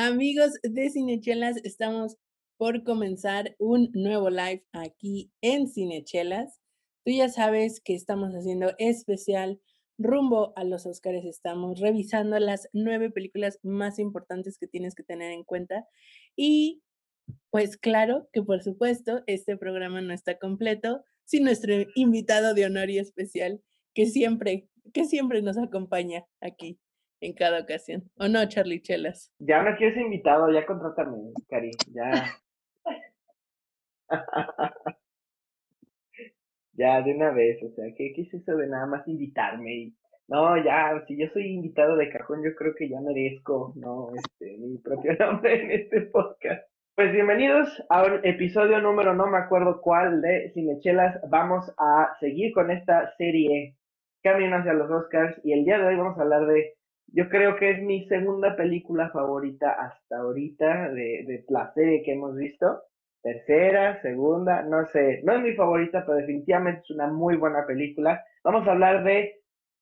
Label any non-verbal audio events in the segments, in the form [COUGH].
Amigos de Cinechelas, estamos por comenzar un nuevo live aquí en Cinechelas. Tú ya sabes que estamos haciendo especial rumbo a los Oscars. Estamos revisando las nueve películas más importantes que tienes que tener en cuenta. Y pues claro que por supuesto este programa no está completo sin nuestro invitado de honor y especial que siempre, que siempre nos acompaña aquí en cada ocasión. ¿O no, Charlie Chelas? Ya no quieres invitado, ya contrátame, Cari, ya. [LAUGHS] ya, de una vez, o sea, ¿qué, ¿qué es eso de nada más invitarme? no, ya, si yo soy invitado de cajón, yo creo que ya merezco, ¿no? Este, mi propio [LAUGHS] nombre en este podcast. Pues bienvenidos a un episodio número, no me acuerdo cuál, de Cinechelas. Vamos a seguir con esta serie Camino hacia los Oscars y el día de hoy vamos a hablar de yo creo que es mi segunda película favorita hasta ahorita de, de la serie que hemos visto. Tercera, segunda, no sé, no es mi favorita, pero definitivamente es una muy buena película. Vamos a hablar de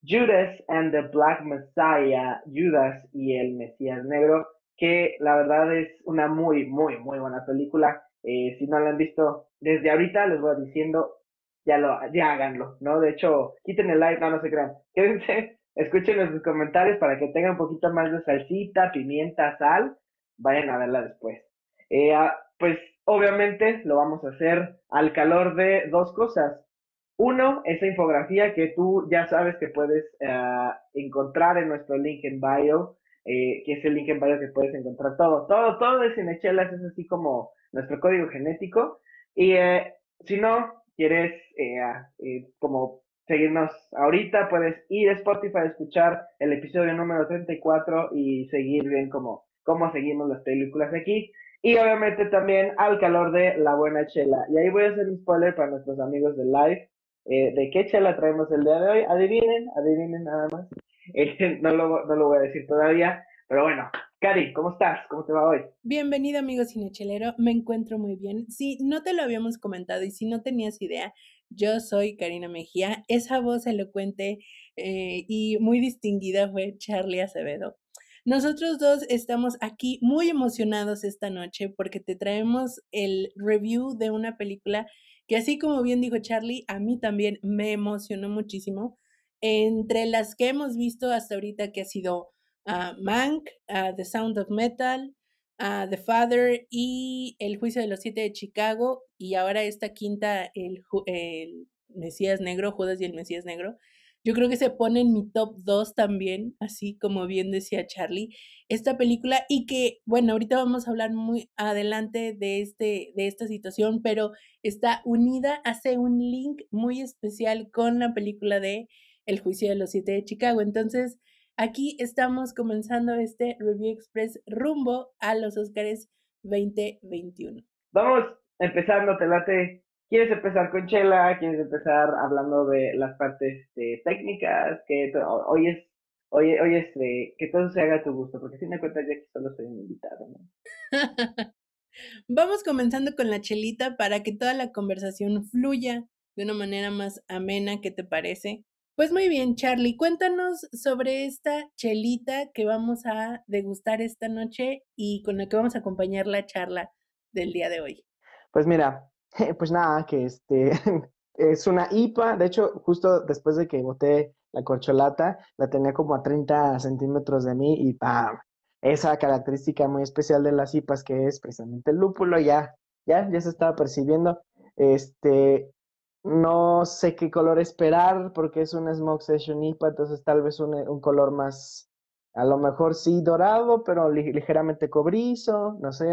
Judas and the Black Messiah, Judas y el Mesías Negro, que la verdad es una muy, muy, muy buena película. Eh, si no la han visto desde ahorita, les voy diciendo, ya lo, ya háganlo, ¿no? De hecho, quiten el like, no, no se crean. [LAUGHS] Quédense Escuchen sus comentarios para que tengan un poquito más de salsita, pimienta, sal. Vayan a verla después. Eh, ah, pues obviamente lo vamos a hacer al calor de dos cosas. Uno, esa infografía que tú ya sabes que puedes eh, encontrar en nuestro link en bio, eh, que es el link en bio que puedes encontrar todo. Todo, todo de Cinechelas es así como nuestro código genético. Y si no, quieres ah, como seguirnos ahorita, puedes ir a Spotify a escuchar el episodio número 34 y seguir bien cómo, cómo seguimos las películas aquí. Y obviamente también al calor de la buena chela. Y ahí voy a hacer un spoiler para nuestros amigos de live. Eh, de qué chela traemos el día de hoy. Adivinen, adivinen nada más. [LAUGHS] Eh, no, lo, no lo voy a decir todavía. Pero bueno, Cari, ¿cómo estás? ¿Cómo te va hoy? Bienvenido, amigo cinechelero. Me encuentro muy bien. Si no te lo habíamos comentado y si no tenías idea, yo soy Karina Mejía. Esa voz elocuente eh, y muy distinguida fue Charlie Acevedo. Nosotros dos estamos aquí muy emocionados esta noche porque te traemos el review de una película que así como bien dijo Charlie, a mí también me emocionó muchísimo. Entre las que hemos visto hasta ahorita que ha sido uh, Mank, uh, The Sound of Metal, uh, The Father y El Juicio de los Siete de Chicago y ahora esta quinta, el, el Mesías Negro, Judas y el Mesías Negro. Yo creo que se pone en mi top 2 también, así como bien decía Charlie, esta película y que, bueno, ahorita vamos a hablar muy adelante de, este, de esta situación, pero está unida, hace un link muy especial con la película de El juicio de los siete de Chicago. Entonces, Aquí estamos comenzando este Review Express rumbo a los Oscars 2021. Vamos empezando, te late. ¿Quieres empezar con Chela? ¿Quieres empezar hablando de las partes este, técnicas? Que hoy es, hoy, hoy es que todo se haga a tu gusto, porque si me cuentas ya que solo soy un invitado, ¿no? [LAUGHS] Vamos comenzando con la chelita para que toda la conversación fluya de una manera más amena, ¿qué te parece? Pues muy bien, Charlie, cuéntanos sobre esta chelita que vamos a degustar esta noche y con la que vamos a acompañar la charla del día de hoy. Pues mira, [LAUGHS] pues nada, que este [LAUGHS] es una IPA, de hecho, justo después de que boté la corcholata, la tenía como a 30 centímetros de mí y ¡pam! Esa característica muy especial de las IPAs que es precisamente el lúpulo, ya, ya, ya se estaba percibiendo. Este, no sé qué color esperar porque es una Smoke Session IPA, entonces tal vez un, un color más, a lo mejor sí dorado, pero ligeramente cobrizo, no sé.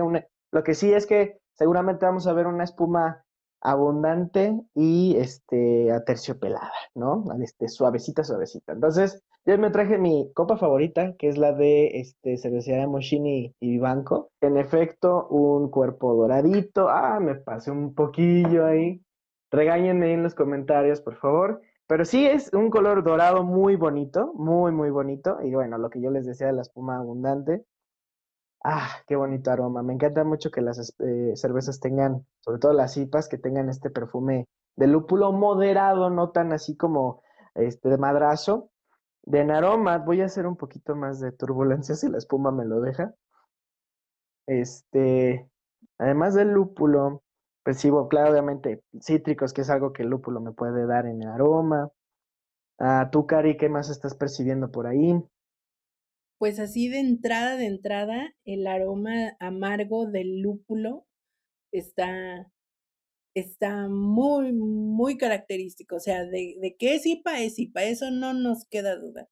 lo que sí es que seguramente vamos a ver una espuma abundante y este aterciopelada, ¿no? Este, suavecita, suavecita. Entonces, yo me traje mi copa favorita, que es la de este, cervecería Moschini y Vivanco. En efecto, un cuerpo doradito. Ah, me pasé un poquillo ahí. Regáñenme en los comentarios, por favor. Pero sí es un color dorado muy bonito, muy, muy bonito. Y bueno, lo que yo les decía de la espuma abundante. Ah, qué bonito aroma. Me encanta mucho que las eh, cervezas tengan, sobre todo las IPAs, que tengan este perfume de lúpulo moderado, no tan así como este de madrazo. De en aroma voy a hacer un poquito más de turbulencia [LAUGHS] si la espuma me lo deja. este, además del lúpulo, percibo, claro, obviamente, cítricos, que es algo que el lúpulo me puede dar en el aroma. Ah, tú, Cari, ¿qué más estás percibiendo por ahí? Pues así de entrada, de entrada, el aroma amargo del lúpulo está, está muy, muy característico. O sea, de, de qué es IPA es IPA, eso no nos queda duda.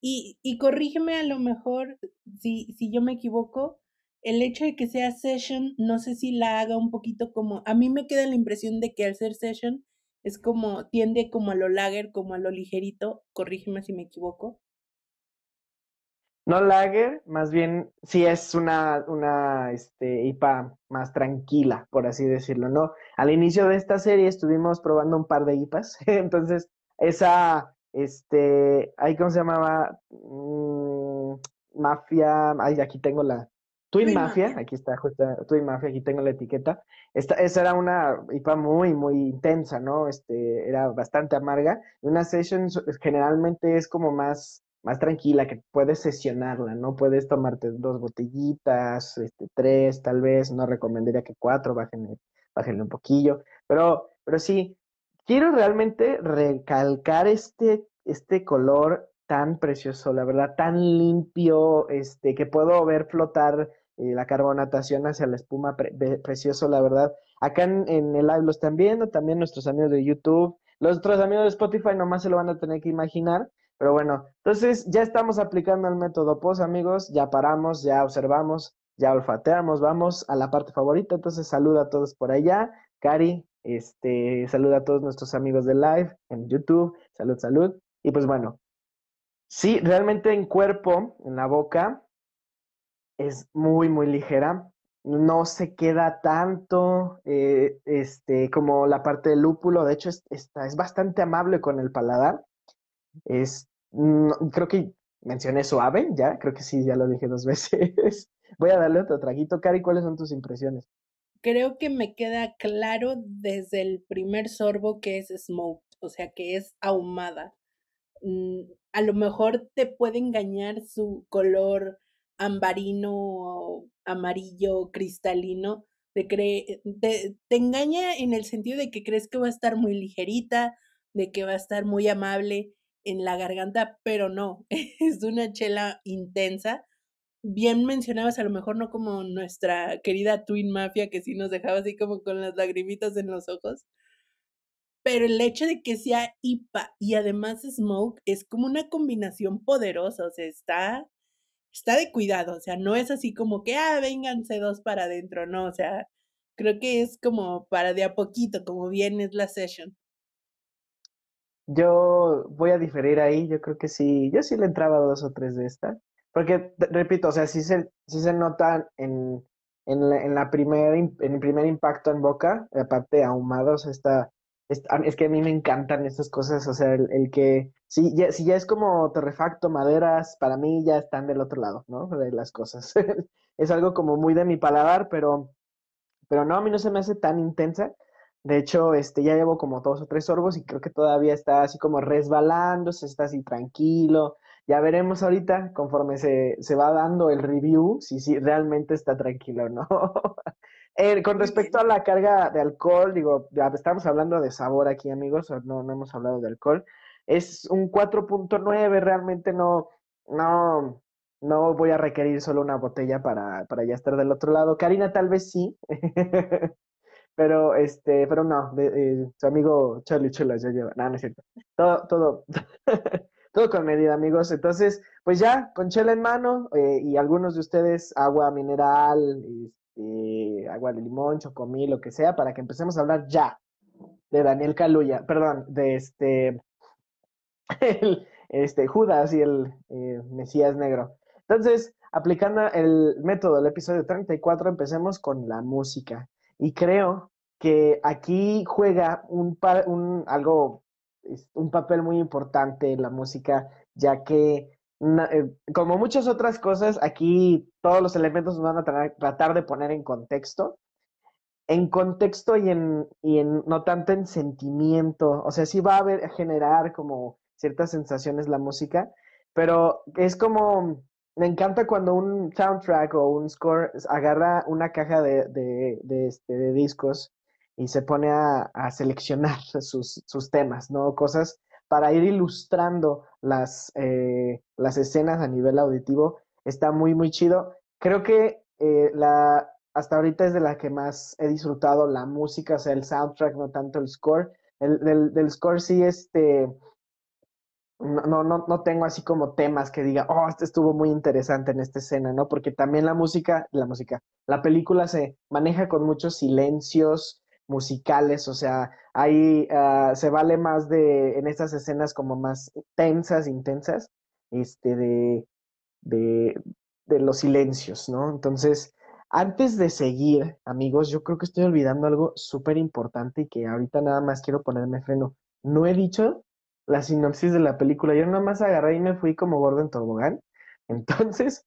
Y, y corrígeme a lo mejor si, si yo me equivoco, el hecho de que sea session, no sé si la haga un poquito como, a mí me queda la impresión de que al ser session es como, tiende como a lo lager, como a lo ligerito, corrígeme si me equivoco. No lager, más bien sí es una, una este, IPA más tranquila, por así decirlo, ¿no? Al inicio de esta serie estuvimos probando un par de IPAs, [LAUGHS] entonces esa, este, ahí cómo se llamaba, mm, Mafia, ay, aquí tengo la, Twin, Mafia, aquí está justo Twin Mafia, aquí tengo la etiqueta. Esta, esa era una IPA muy, muy intensa, ¿no? Este, era bastante amarga. Una session generalmente es como más, más tranquila, que puedes sesionarla, ¿no? Puedes tomarte dos botellitas, este, tres tal vez, no recomendaría que cuatro, bájenle, bájenle un poquillo. Pero, pero sí, quiero realmente recalcar este, este color tan precioso, la verdad, tan limpio, este, que puedo ver flotar la carbonatación hacia la espuma, precioso, la verdad. Acá en, el live lo están viendo, también nuestros amigos de YouTube. Los otros amigos de Spotify nomás se lo van a tener que imaginar. Pero bueno, entonces ya estamos aplicando el método POS, amigos. Ya paramos, ya observamos, ya olfateamos. Vamos a la parte favorita. Entonces saluda a todos por allá. Cari, este, saluda a todos nuestros amigos de live en YouTube. Salud, salud. Y pues bueno, sí, realmente en cuerpo, en la boca, es muy, muy ligera. No se queda tanto eh, este, como la parte del lúpulo. De hecho, es, es bastante amable con el paladar. Es, creo que mencioné suave, ya, creo que sí, ya lo dije dos [LAUGHS] veces. Voy a darle otro traguito. Cari, ¿cuáles son tus impresiones? Creo que me queda claro desde el primer sorbo que es smoked, o sea, que es ahumada. Mm, a lo mejor te puede engañar su color ambarino, amarillo, cristalino, te, cree, te, te engaña en el sentido de que crees que va a estar muy ligerita, de que va a estar muy amable en la garganta, pero no, [LAUGHS] es una chela intensa. Bien mencionabas, a lo mejor no como nuestra querida Twin Mafia, que sí nos dejaba así como con las lagrimitas en los ojos, pero el hecho de que sea IPA y además Smoke es como una combinación poderosa, o sea, está está de cuidado, o sea, no es así como que, ah, vénganse dos para adentro, no, o sea, creo que es como para de a poquito, como bien es la session. Yo voy a diferir ahí, yo creo que sí, yo sí le entraba dos o tres de esta, porque, repito, o sea, sí se, sí se nota en, en, la, en, la primer, en el primer impacto en boca, aparte ahumados, está es, que a mí me encantan estas cosas, o sea, el, que si ya, si ya es como torrefacto, maderas, para mí ya están del otro lado, ¿no? De las cosas. [LAUGHS] es algo como muy de mi paladar, pero, pero no, a mí no se me hace tan intensa. De hecho, este, ya llevo como dos o tres sorbos y creo que todavía está así como resbalándose, está así tranquilo. Ya veremos ahorita, conforme se, se va dando el review, si, si realmente está tranquilo o no. [LAUGHS] Eh, con respecto a la carga de alcohol, digo, ya estamos hablando de sabor aquí, amigos, no, no hemos hablado de alcohol. Es un 4.9, realmente no, no, no voy a requerir solo una botella para, para ya estar del otro lado. Karina tal vez sí, [LAUGHS] pero este, pero no, de, su amigo Charlie Chulas ya lleva, no, no es cierto. Todo, todo, [LAUGHS] todo con medida, amigos. Entonces, pues ya, con chela en mano eh, y algunos de ustedes agua mineral, este, agua de limón, chocomil, lo que sea, para que empecemos a hablar ya de Daniel Caluya, perdón, de este, [LAUGHS] este Judas y el eh, Mesías Negro. Entonces, aplicando el método del episodio 34, empecemos con la música. Y creo que aquí juega un, algo, un papel muy importante la música, ya que eh, como muchas otras cosas, aquí todos los elementos nos van a tratar de poner en contexto. En contexto y en, y en no tanto en sentimiento. O sea, sí va a, a generar como ciertas sensaciones la música, pero es como, me encanta cuando un soundtrack o un score agarra una caja de, de, de, este, de discos y se pone a, a seleccionar [LAUGHS] sus, sus, temas, ¿no? Cosas para ir ilustrando las, eh, las escenas a nivel auditivo. Está muy, muy chido. Creo que eh, la, hasta ahorita es de la que más he disfrutado la música, o sea, el soundtrack, no tanto el score. El, del, del score sí, este, no, no, no tengo así como temas que diga, oh, este estuvo muy interesante en esta escena, ¿no? Porque también la música, la música, la película se maneja con muchos silencios musicales, o sea, ahí uh, se vale más de, en estas escenas como más tensas, intensas, este, de, de, de los silencios, ¿no? Entonces, antes de seguir, amigos, yo creo que estoy olvidando algo súper importante y que ahorita nada más quiero ponerme freno. No he dicho la sinopsis de la película. Yo nada más agarré y me fui como gordo en tobogán. [LAUGHS] Entonces,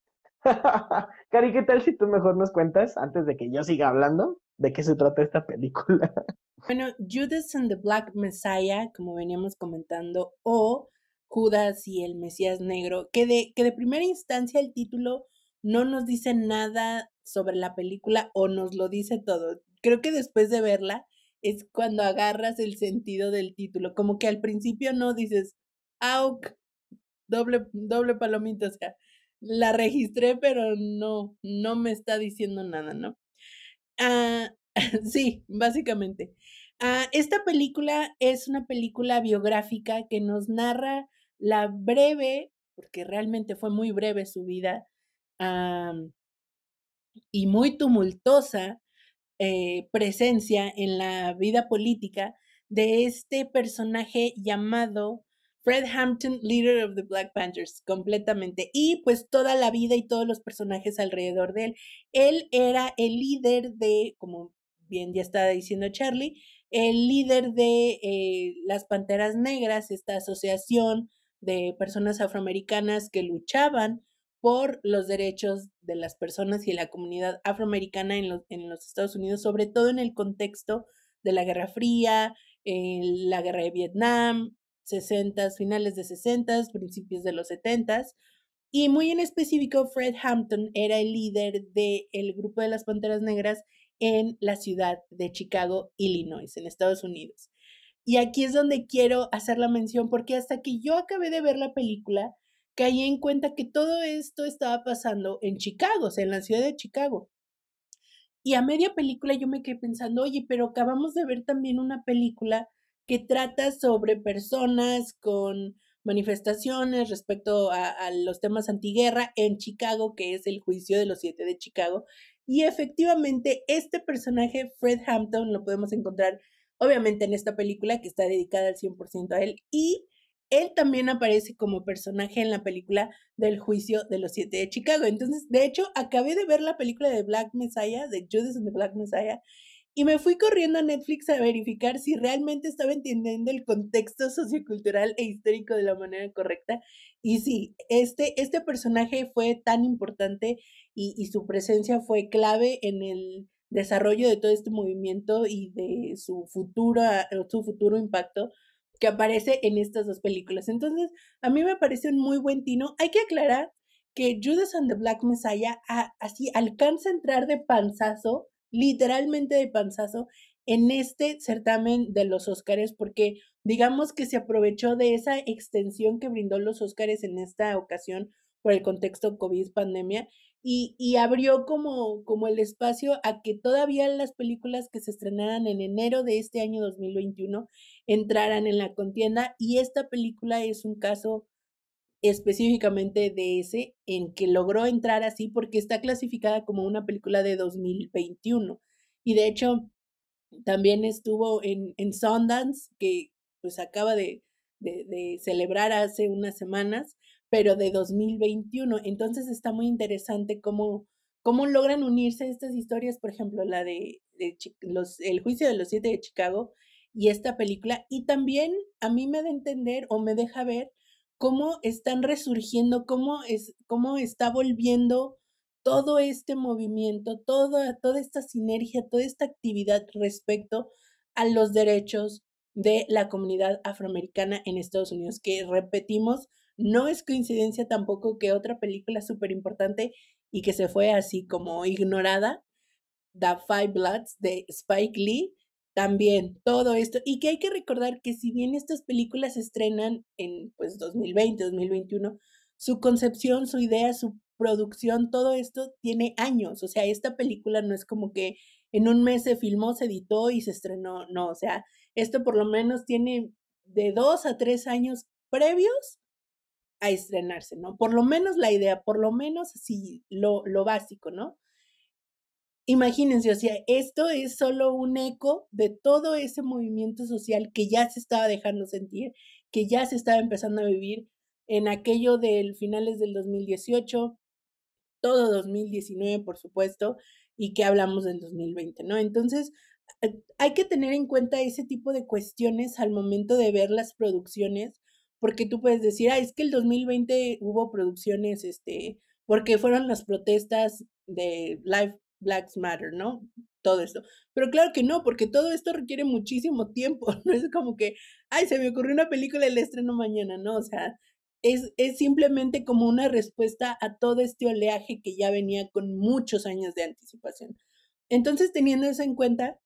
Cari, ¿qué tal si tú mejor nos cuentas, antes de que yo siga hablando, de qué se trata esta película? [LAUGHS] Bueno, Judas and the Black Messiah, como veníamos comentando, o Judas y el Mesías Negro, que de, que de primera instancia el título no nos dice nada sobre la película o nos lo dice todo. Creo que después de verla es cuando agarras el sentido del título, como que al principio no dices, auk, doble, doble palomita, o sea, la registré, pero no, no me está diciendo nada, ¿no? Ah, [LAUGHS] sí, básicamente. Ah, esta película es una película biográfica que nos narra la breve, porque realmente fue muy breve su vida, y muy tumultuosa eh, presencia en la vida política de este personaje llamado Fred Hampton, leader of the Black Panthers, completamente. Y pues toda la vida y todos los personajes alrededor de él. Él era el líder de, como bien ya estaba diciendo Charlie, el líder de eh, las Panteras Negras, esta asociación de personas afroamericanas que luchaban por los derechos de las personas y la comunidad afroamericana en los, en los Estados Unidos, sobre todo en el contexto de la Guerra Fría, la Guerra de Vietnam, 60, finales de 60, principios de los 70. Y muy en específico, Fred Hampton era el líder del grupo de las Panteras Negras en la ciudad de Chicago, Illinois, en Estados Unidos. Y aquí es donde quiero hacer la mención porque hasta que yo acabé de ver la película, caí en cuenta que todo esto estaba pasando en Chicago, o sea, en la ciudad de Chicago. Y a media película yo me quedé pensando, oye, pero acabamos de ver también una película que trata sobre personas con manifestaciones respecto a, los temas antiguerra en Chicago, que es el juicio de los siete de Chicago. Y efectivamente, este personaje, Fred Hampton, lo podemos encontrar obviamente en esta película que está dedicada al 100% a él. Y él también aparece como personaje en la película del juicio de los siete de Chicago. Entonces, de hecho, acabé de ver la película de Black Messiah, de Judas and the Black Messiah, y me fui corriendo a Netflix a verificar si realmente estaba entendiendo el contexto sociocultural e histórico de la manera correcta. Y sí, este, este personaje fue tan importante y, y su presencia fue clave en el desarrollo de todo este movimiento y de su futuro, su futuro impacto que aparece en estas dos películas. Entonces, a mí me parece un muy buen tino. Hay que aclarar que Judas and the Black Messiah así alcanza a entrar de panzazo, literalmente de panzazo, en este certamen de los Óscares, porque digamos que se aprovechó de esa extensión que brindó los Óscares en esta ocasión por el contexto COVID pandemia y, abrió como, como el espacio a que todavía las películas que se estrenaran en enero de este año 2021 entraran en la contienda y esta película es un caso específicamente de ese en que logró entrar así porque está clasificada como una película de 2021 y de hecho también estuvo en, en Sundance que pues acaba de, de, celebrar hace unas semanas pero de 2021. Entonces está muy interesante cómo, cómo logran unirse estas historias, por ejemplo, la de, el juicio de los siete de Chicago y esta película. Y también a mí me da a entender o me deja ver cómo están resurgiendo, cómo, es, cómo está volviendo todo este movimiento, toda, toda esta sinergia, toda esta actividad respecto a los derechos de la comunidad afroamericana en Estados Unidos, que repetimos, No es coincidencia tampoco que otra película súper importante y que se fue así como ignorada, The Five Bloods de Spike Lee, también todo esto. Y que hay que recordar que si bien estas películas se estrenan en pues 2020, 2021, su concepción, su idea, su producción, todo esto tiene años. O sea, esta película no es como que en un mes se filmó, se editó y se estrenó. No, o sea, esto por lo menos tiene de dos a tres años previos a estrenarse, ¿no? Por lo menos la idea, por lo menos así, lo, lo básico, ¿no? Imagínense, o sea, esto es solo un eco de todo ese movimiento social que ya se estaba dejando sentir, que ya se estaba empezando a vivir en aquello del finales del 2018, todo 2019, por supuesto, y que hablamos del 2020, ¿no? Entonces, eh, hay que tener en cuenta ese tipo de cuestiones al momento de ver las producciones, porque tú puedes decir, ah, es que el 2020 hubo producciones, este, porque fueron las protestas de Life Blacks Matter, ¿no? Todo esto. Pero claro que no, porque todo esto requiere muchísimo tiempo, [LAUGHS] no es como que, ay, se me ocurrió una película y la estreno mañana, ¿no? O sea, es, es simplemente como una respuesta a todo este oleaje que ya venía con muchos años de anticipación. Entonces, teniendo eso en cuenta,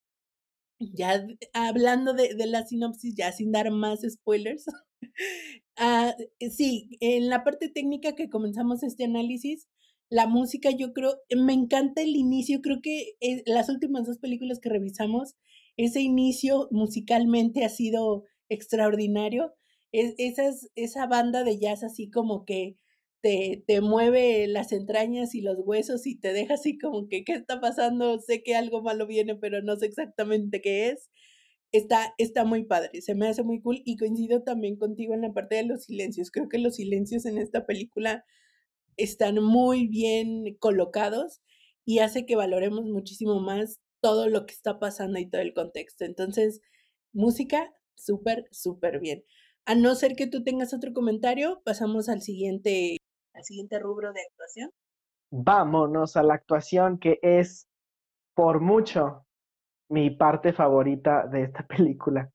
ya hablando de, de la sinopsis, ya sin dar más spoilers, [LAUGHS] ah, sí, en la parte técnica que comenzamos este análisis, la música yo creo, me encanta el inicio, creo que eh, las últimas dos películas que revisamos, ese inicio musicalmente ha sido extraordinario es, esas, esa banda de jazz así como que te, te mueve las entrañas y los huesos y te deja así como que, ¿qué está pasando? Sé que algo malo viene, pero no sé exactamente qué es. Está, está muy padre, se me hace muy cool y coincido también contigo en la parte de los silencios. Creo que los silencios en esta película están muy bien colocados y hace que valoremos muchísimo más todo lo que está pasando y todo el contexto. Entonces, música, súper, súper bien. A no ser que tú tengas otro comentario, pasamos al siguiente, al siguiente rubro de actuación. Vámonos a la actuación que es por mucho mi parte favorita de esta [LAUGHS] película.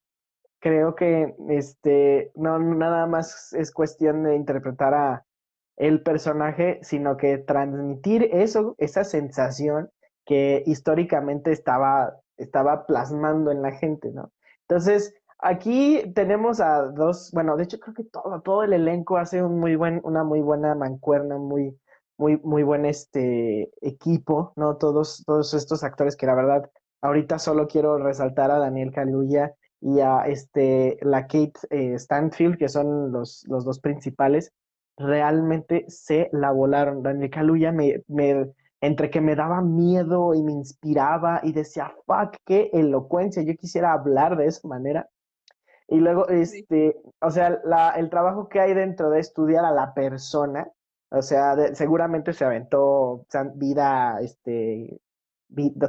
Creo que este no nada más es cuestión de interpretar a el personaje, sino que transmitir eso, esa sensación que históricamente estaba, estaba plasmando en la gente, ¿no? Entonces, Aquí tenemos a dos, bueno, de hecho creo que todo, todo el elenco hace un muy buen, una muy buena mancuerna, muy, muy, muy buen este equipo, ¿no? Todos, todos estos actores que la verdad, ahorita solo quiero resaltar a Daniel Kaluuya y a este, la Kate eh, Stanfield, que son los, los dos principales, realmente se la volaron. Daniel Kaluuya me, me, entre que me daba miedo y me inspiraba y decía, fuck, qué elocuencia, yo quisiera hablar de esa manera. Y luego, este, o sea, la, el trabajo que hay dentro de estudiar a la persona, o sea, seguramente se aventó vida, este,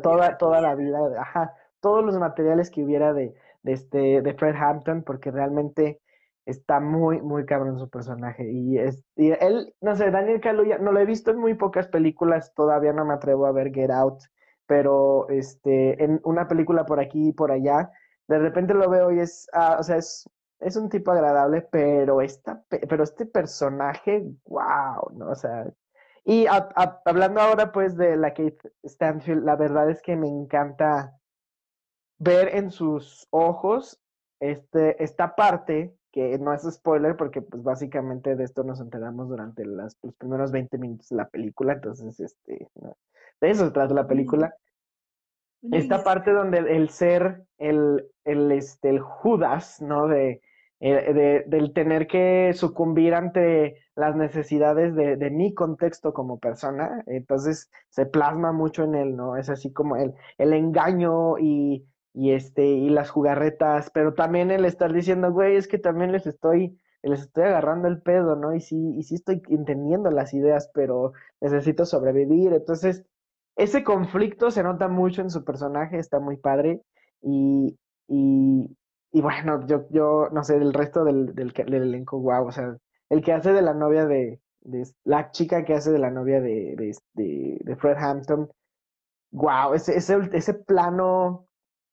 toda, toda la vida, ajá, todos los materiales que hubiera de, de, este, de Fred Hampton, porque realmente está muy, muy cabrón su personaje. Y, es, y él, no sé, Daniel Kaluuya, no lo he visto en muy pocas películas, todavía no me atrevo a ver Get Out, pero este, en una película por aquí y por allá, de repente lo veo y es, ah, o sea, es, es un tipo agradable, pero, esta, pero este personaje, wow, ¿no? O sea, y hablando ahora pues de la Kate Stanfield, la verdad es que me encanta ver en sus ojos este, esta parte, que no es spoiler porque pues básicamente de esto nos enteramos durante las, los primeros 20 minutos de la película, entonces, este, de eso se trata la película. Esta parte donde el ser, el, el, este, el Judas, ¿no? Eh, de, del tener que sucumbir ante las necesidades de, de, mi contexto como persona, entonces se plasma mucho en él, ¿no? Es así como el, el engaño y, y, este, y las jugarretas, pero también el estar diciendo, güey, es que también les estoy, les estoy agarrando el pedo, ¿no? Y sí, y sí estoy entendiendo las ideas, pero necesito sobrevivir, entonces ese conflicto se nota mucho en su personaje, está muy padre. Y, y, y bueno, yo, yo no sé, el resto del, del, elenco, wow, o sea, el que hace de la novia de, de la chica que hace de la novia de, de, de Fred Hampton, wow, ese, ese, ese plano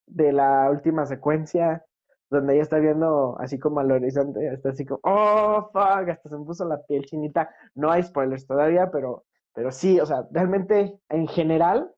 de la última secuencia donde ella está viendo así como al horizonte, está así como, oh, fuck, hasta se me puso la piel chinita. No hay spoilers todavía, pero, pero sí, o sea, realmente en general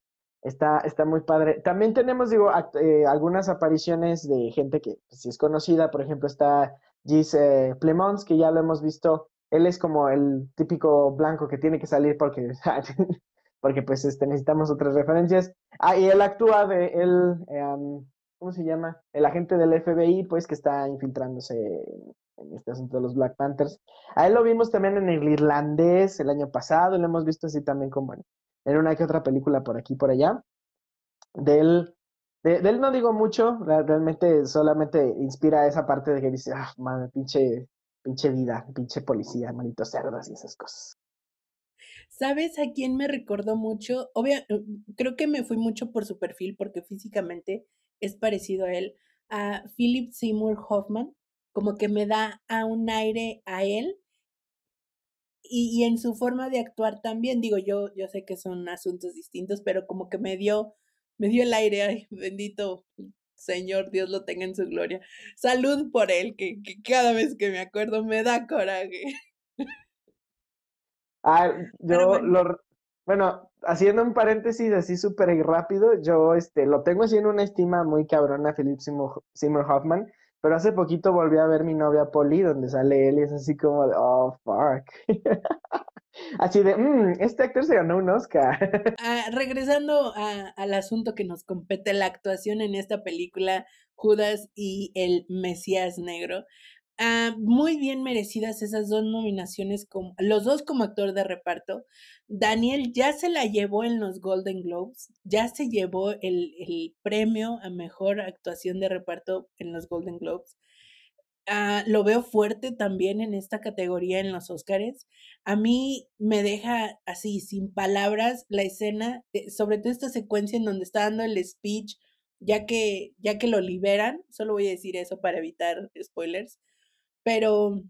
está, está muy padre. También tenemos, digo, eh, algunas apariciones de gente que pues, sí es conocida, por ejemplo, está Gis eh, Plemons, que ya lo hemos visto. Él es como el típico blanco que tiene que salir porque, [LAUGHS] porque pues este, necesitamos otras referencias. Ah, y él actúa de él, em, ¿cómo se llama? El agente del FBI, pues que está infiltrándose en este asunto de los Black Panthers. A él lo vimos también en el irlandés el año pasado, lo hemos visto así también como en, en una que otra película por aquí por allá. De él, de, él no digo mucho, realmente solamente inspira esa parte de que dice, ah, madre, pinche, pinche vida, pinche policía, manitos cerdos y esas cosas. ¿Sabes a quién me recordó mucho? Obvio, creo que me fui mucho por su perfil porque físicamente es parecido a él, a Philip Seymour Hoffman, como que me da a un aire a él y, en su forma de actuar también, digo, yo, yo sé que son asuntos distintos, pero como que me dio, me dio el aire, ay, bendito Señor, Dios lo tenga en su gloria. Salud por él, que, que cada vez que me acuerdo me da coraje. [LAUGHS] Ah, yo lo, bueno, haciendo un paréntesis así súper rápido, yo este, lo tengo así en una estima muy cabrona, Philip Seymour, Hoffman, pero hace poquito volví a ver mi novia Polly, donde sale él y es así como de, oh, fuck. [LAUGHS] así de, mmm, este actor se ganó un Oscar. [LAUGHS] Ah, regresando al asunto que nos compete, la actuación en esta película, Judas y el Mesías Negro. Ah, muy bien merecidas esas dos nominaciones, como, los dos como actor de reparto. Daniel ya se la llevó en los Golden Globes, ya se llevó el, el premio a mejor actuación de reparto en los Golden Globes. Ah, lo veo fuerte también en esta categoría en los Oscars. A mí me deja así, sin palabras, la escena, sobre todo esta secuencia en donde está dando el speech, ya que, ya que lo liberan, solo voy a decir eso para evitar spoilers pero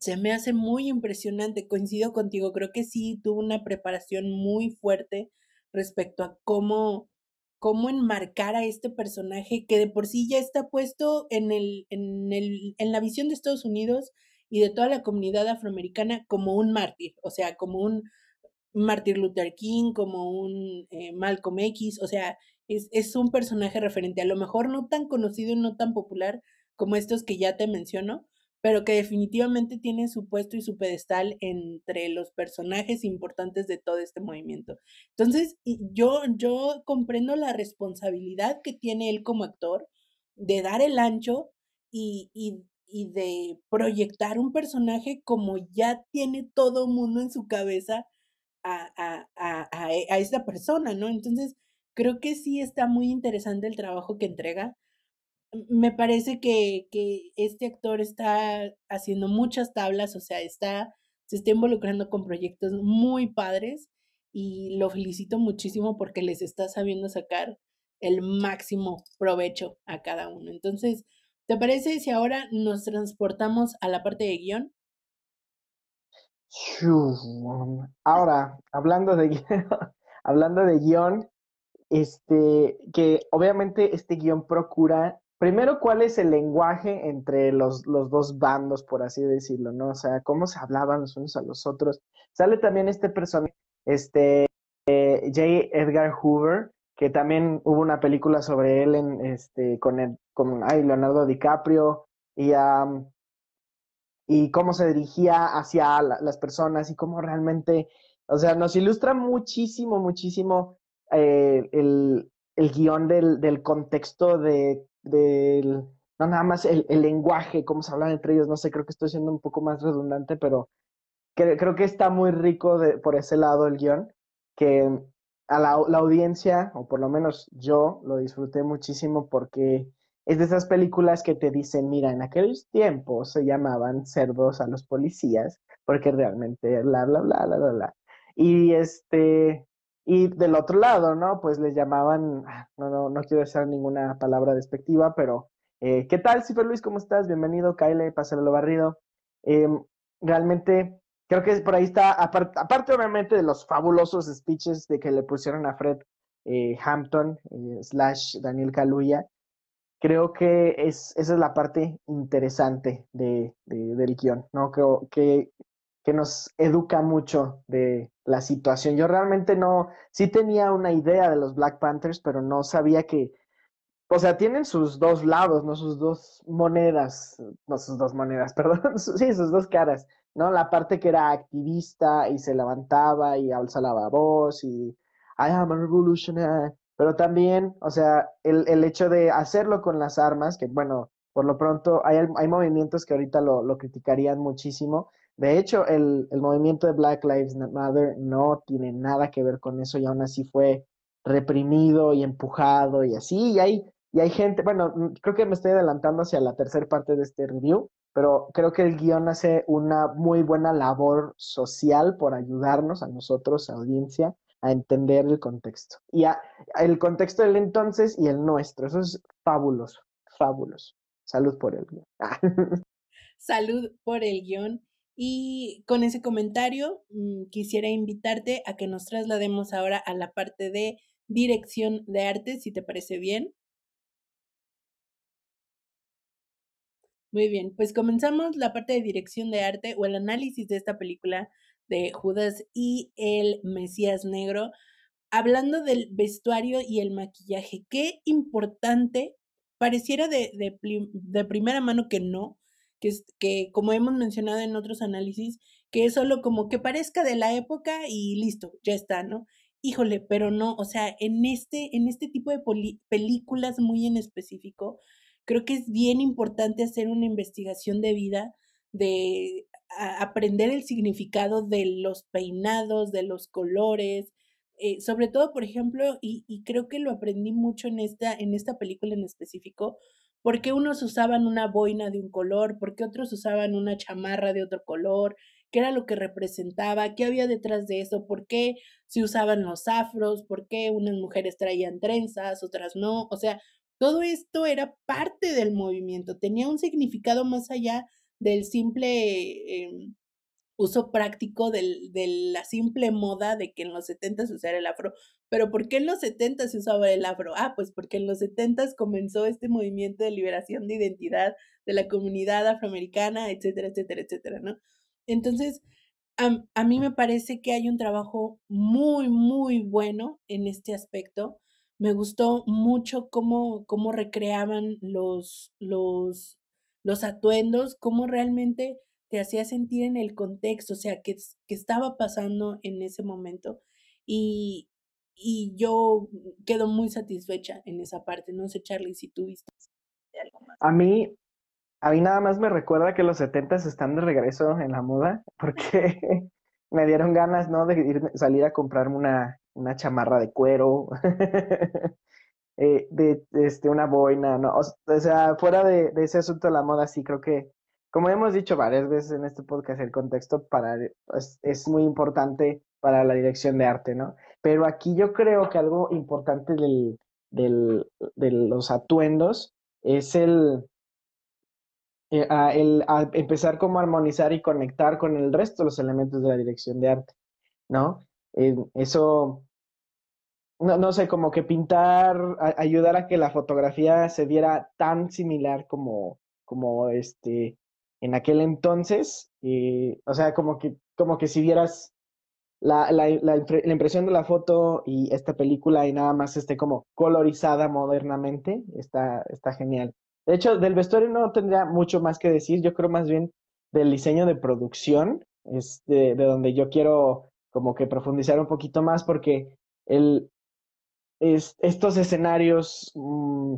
se me hace muy impresionante, coincido contigo, creo que sí tuvo una preparación muy fuerte respecto a cómo, cómo enmarcar a este personaje que de por sí ya está puesto en, el, en, el, en la visión de Estados Unidos y de toda la comunidad afroamericana como un mártir, o sea, como un Martin Luther King, como un eh, Malcolm X, o sea, es, es un personaje referente, a lo mejor no tan conocido no tan popular como estos que ya te menciono, pero que definitivamente tiene su puesto y su pedestal entre los personajes importantes de todo este movimiento. Entonces, yo, yo comprendo la responsabilidad que tiene él como actor de dar el ancho y, y, y de proyectar un personaje como ya tiene todo mundo en su cabeza a, a, a, a, esta persona, ¿no? Entonces, creo que sí está muy interesante el trabajo que entrega me parece que, que, este actor está haciendo muchas tablas, o sea, está, se está involucrando con proyectos muy padres y lo felicito muchísimo porque les está sabiendo sacar el máximo provecho a cada uno. Entonces, ¿te parece si ahora nos transportamos a la parte de guion? Ahora, hablando de [LAUGHS] hablando de guion, este, que obviamente este guion procura primero, ¿cuál es el lenguaje entre los, los, dos bandos, por así decirlo, ¿no? O sea, cómo se hablaban los unos a los otros. Sale también este personaje, este, eh, J. Edgar Hoover, que también hubo una película sobre él este, con, el, con ay, Leonardo DiCaprio, y, y cómo se dirigía hacia las personas y cómo realmente, o sea, nos ilustra muchísimo, muchísimo eh, el, el guion del, del contexto de del, no nada más el, lenguaje, cómo se hablan entre ellos, no sé, creo que estoy siendo un poco más redundante, pero creo que está muy rico por ese lado el guion, que a la, la, audiencia, o por lo menos yo, lo disfruté muchísimo porque es de esas películas que te dicen, mira, en aquellos tiempos se llamaban cerdos a los policías, porque realmente bla, bla, bla, bla, bla, bla. Y este, y del otro lado, ¿no? Pues les llamaban, ah, no, no, no quiero usar ninguna palabra despectiva, pero eh, ¿qué tal, Cifer Luis? ¿Cómo estás? Bienvenido, Kyle, pásalo barrido. em realmente, creo que por ahí está, aparte, obviamente de los fabulosos speeches de que le pusieron a Fred eh, Hampton, eh, slash Daniel Kaluuya, creo que es, esa es la parte interesante de, del guion, ¿no? Creo que, que nos educa mucho de la situación. Yo realmente no, sí tenía una idea de los Black Panthers, pero no sabía que, o sea, tienen sus dos lados, ¿no? Sus dos monedas, no sus dos monedas, [LAUGHS] perdón, sí, sus dos caras, ¿no? La parte que era activista y se levantaba y alzaba la voz y I am a revolutionary, pero también, o sea, el, el hecho de hacerlo con las armas, que bueno, por lo pronto hay, hay movimientos que ahorita lo, lo criticarían muchísimo. De hecho, el, el movimiento de Black Lives Matter no tiene nada que ver con eso y aún así fue reprimido y empujado y así. Y hay y hay gente, bueno, mm, creo que me estoy adelantando hacia la tercera parte de este review, pero creo que el guion hace una muy buena labor social por ayudarnos a nosotros, audiencia, a entender el contexto. Y el contexto del entonces y el nuestro. Eso es fabuloso, fabuloso. Salud por el guion. [LAUGHS] Salud por el guion. Y con ese comentario mm, quisiera invitarte a que nos traslademos ahora a la parte de dirección de arte, si te parece bien. Muy bien, pues comenzamos la parte de dirección de arte o el análisis de esta película de Judas y el Mesías Negro, hablando del vestuario y el maquillaje. Qué importante, pareciera de, de, primera mano que no, que, es, que como hemos mencionado en otros análisis, que es solo como que parezca de la época y listo, ya está, ¿no? Híjole, pero no, o sea, en este, en este tipo de películas muy en específico, creo que es bien importante hacer una investigación de vida, de aprender el significado de los peinados, de los colores, eh, sobre todo, por ejemplo, y, y, creo que lo aprendí mucho en esta, en esta película en específico, porque unos usaban una boina de un color, porque otros usaban una chamarra de otro color, qué era lo que representaba, qué había detrás de eso, por qué se usaban los afros, por qué unas mujeres traían trenzas, otras no, o sea, todo esto era parte del movimiento, tenía un significado más allá del simple em, uso práctico de la simple moda de que en los 70 se usara el afro. Pero ¿por qué en los 70 se usaba el afro? Ah, pues porque en los 70 comenzó este movimiento de liberación de identidad de la comunidad afroamericana, etcétera, etcétera, etcétera, ¿no? Entonces, a, a mí me parece que hay un trabajo muy, muy bueno en este aspecto me gustó mucho cómo, cómo recreaban los, los, los atuendos, cómo realmente te hacía sentir en el contexto, o sea, que, que estaba pasando en ese momento. Y, y yo quedo muy satisfecha en esa parte. No sé, Charlie, si tú viste algo más. A mí, a mí nada más me recuerda que los 70 están de regreso en la moda, [LAUGHS] porque me dieron ganas, ¿no? De ir, salir a comprarme una, una chamarra de cuero, [LAUGHS] eh, de, este, una boina, ¿no? O, sea, fuera de, ese asunto de la moda, sí creo que, como hemos dicho varias veces en este podcast, el contexto para, es, es muy importante para la dirección de arte, ¿no? Pero aquí yo creo que algo importante de los atuendos es el, eh, empezar como a armonizar y conectar con el resto de los elementos de la dirección de arte, ¿no? Eh, eso, no, no, sé, como que pintar, ayudar a que la fotografía se viera tan similar como, como este, en aquel entonces, eh, o sea, como que, como que si vieras la, la, impresión de la foto y esta película y nada más esté como colorizada modernamente, está, está genial. De hecho, del vestuario no tendría mucho más que decir, yo creo más bien del diseño de producción, este, de donde yo quiero como que profundizar un poquito más porque el, es, estos escenarios mm,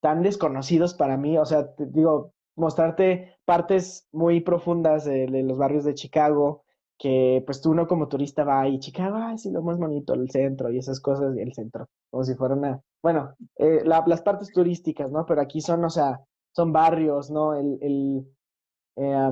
tan desconocidos para mí, o sea, te digo, mostrarte partes muy profundas de, los barrios de Chicago, que pues tú uno como turista va y Chicago, ay, sí, lo más bonito, el centro y esas cosas, y el centro, como si fuera una, bueno, eh, las partes turísticas, ¿no? Pero aquí son, o sea, son barrios, ¿no? El, el eh,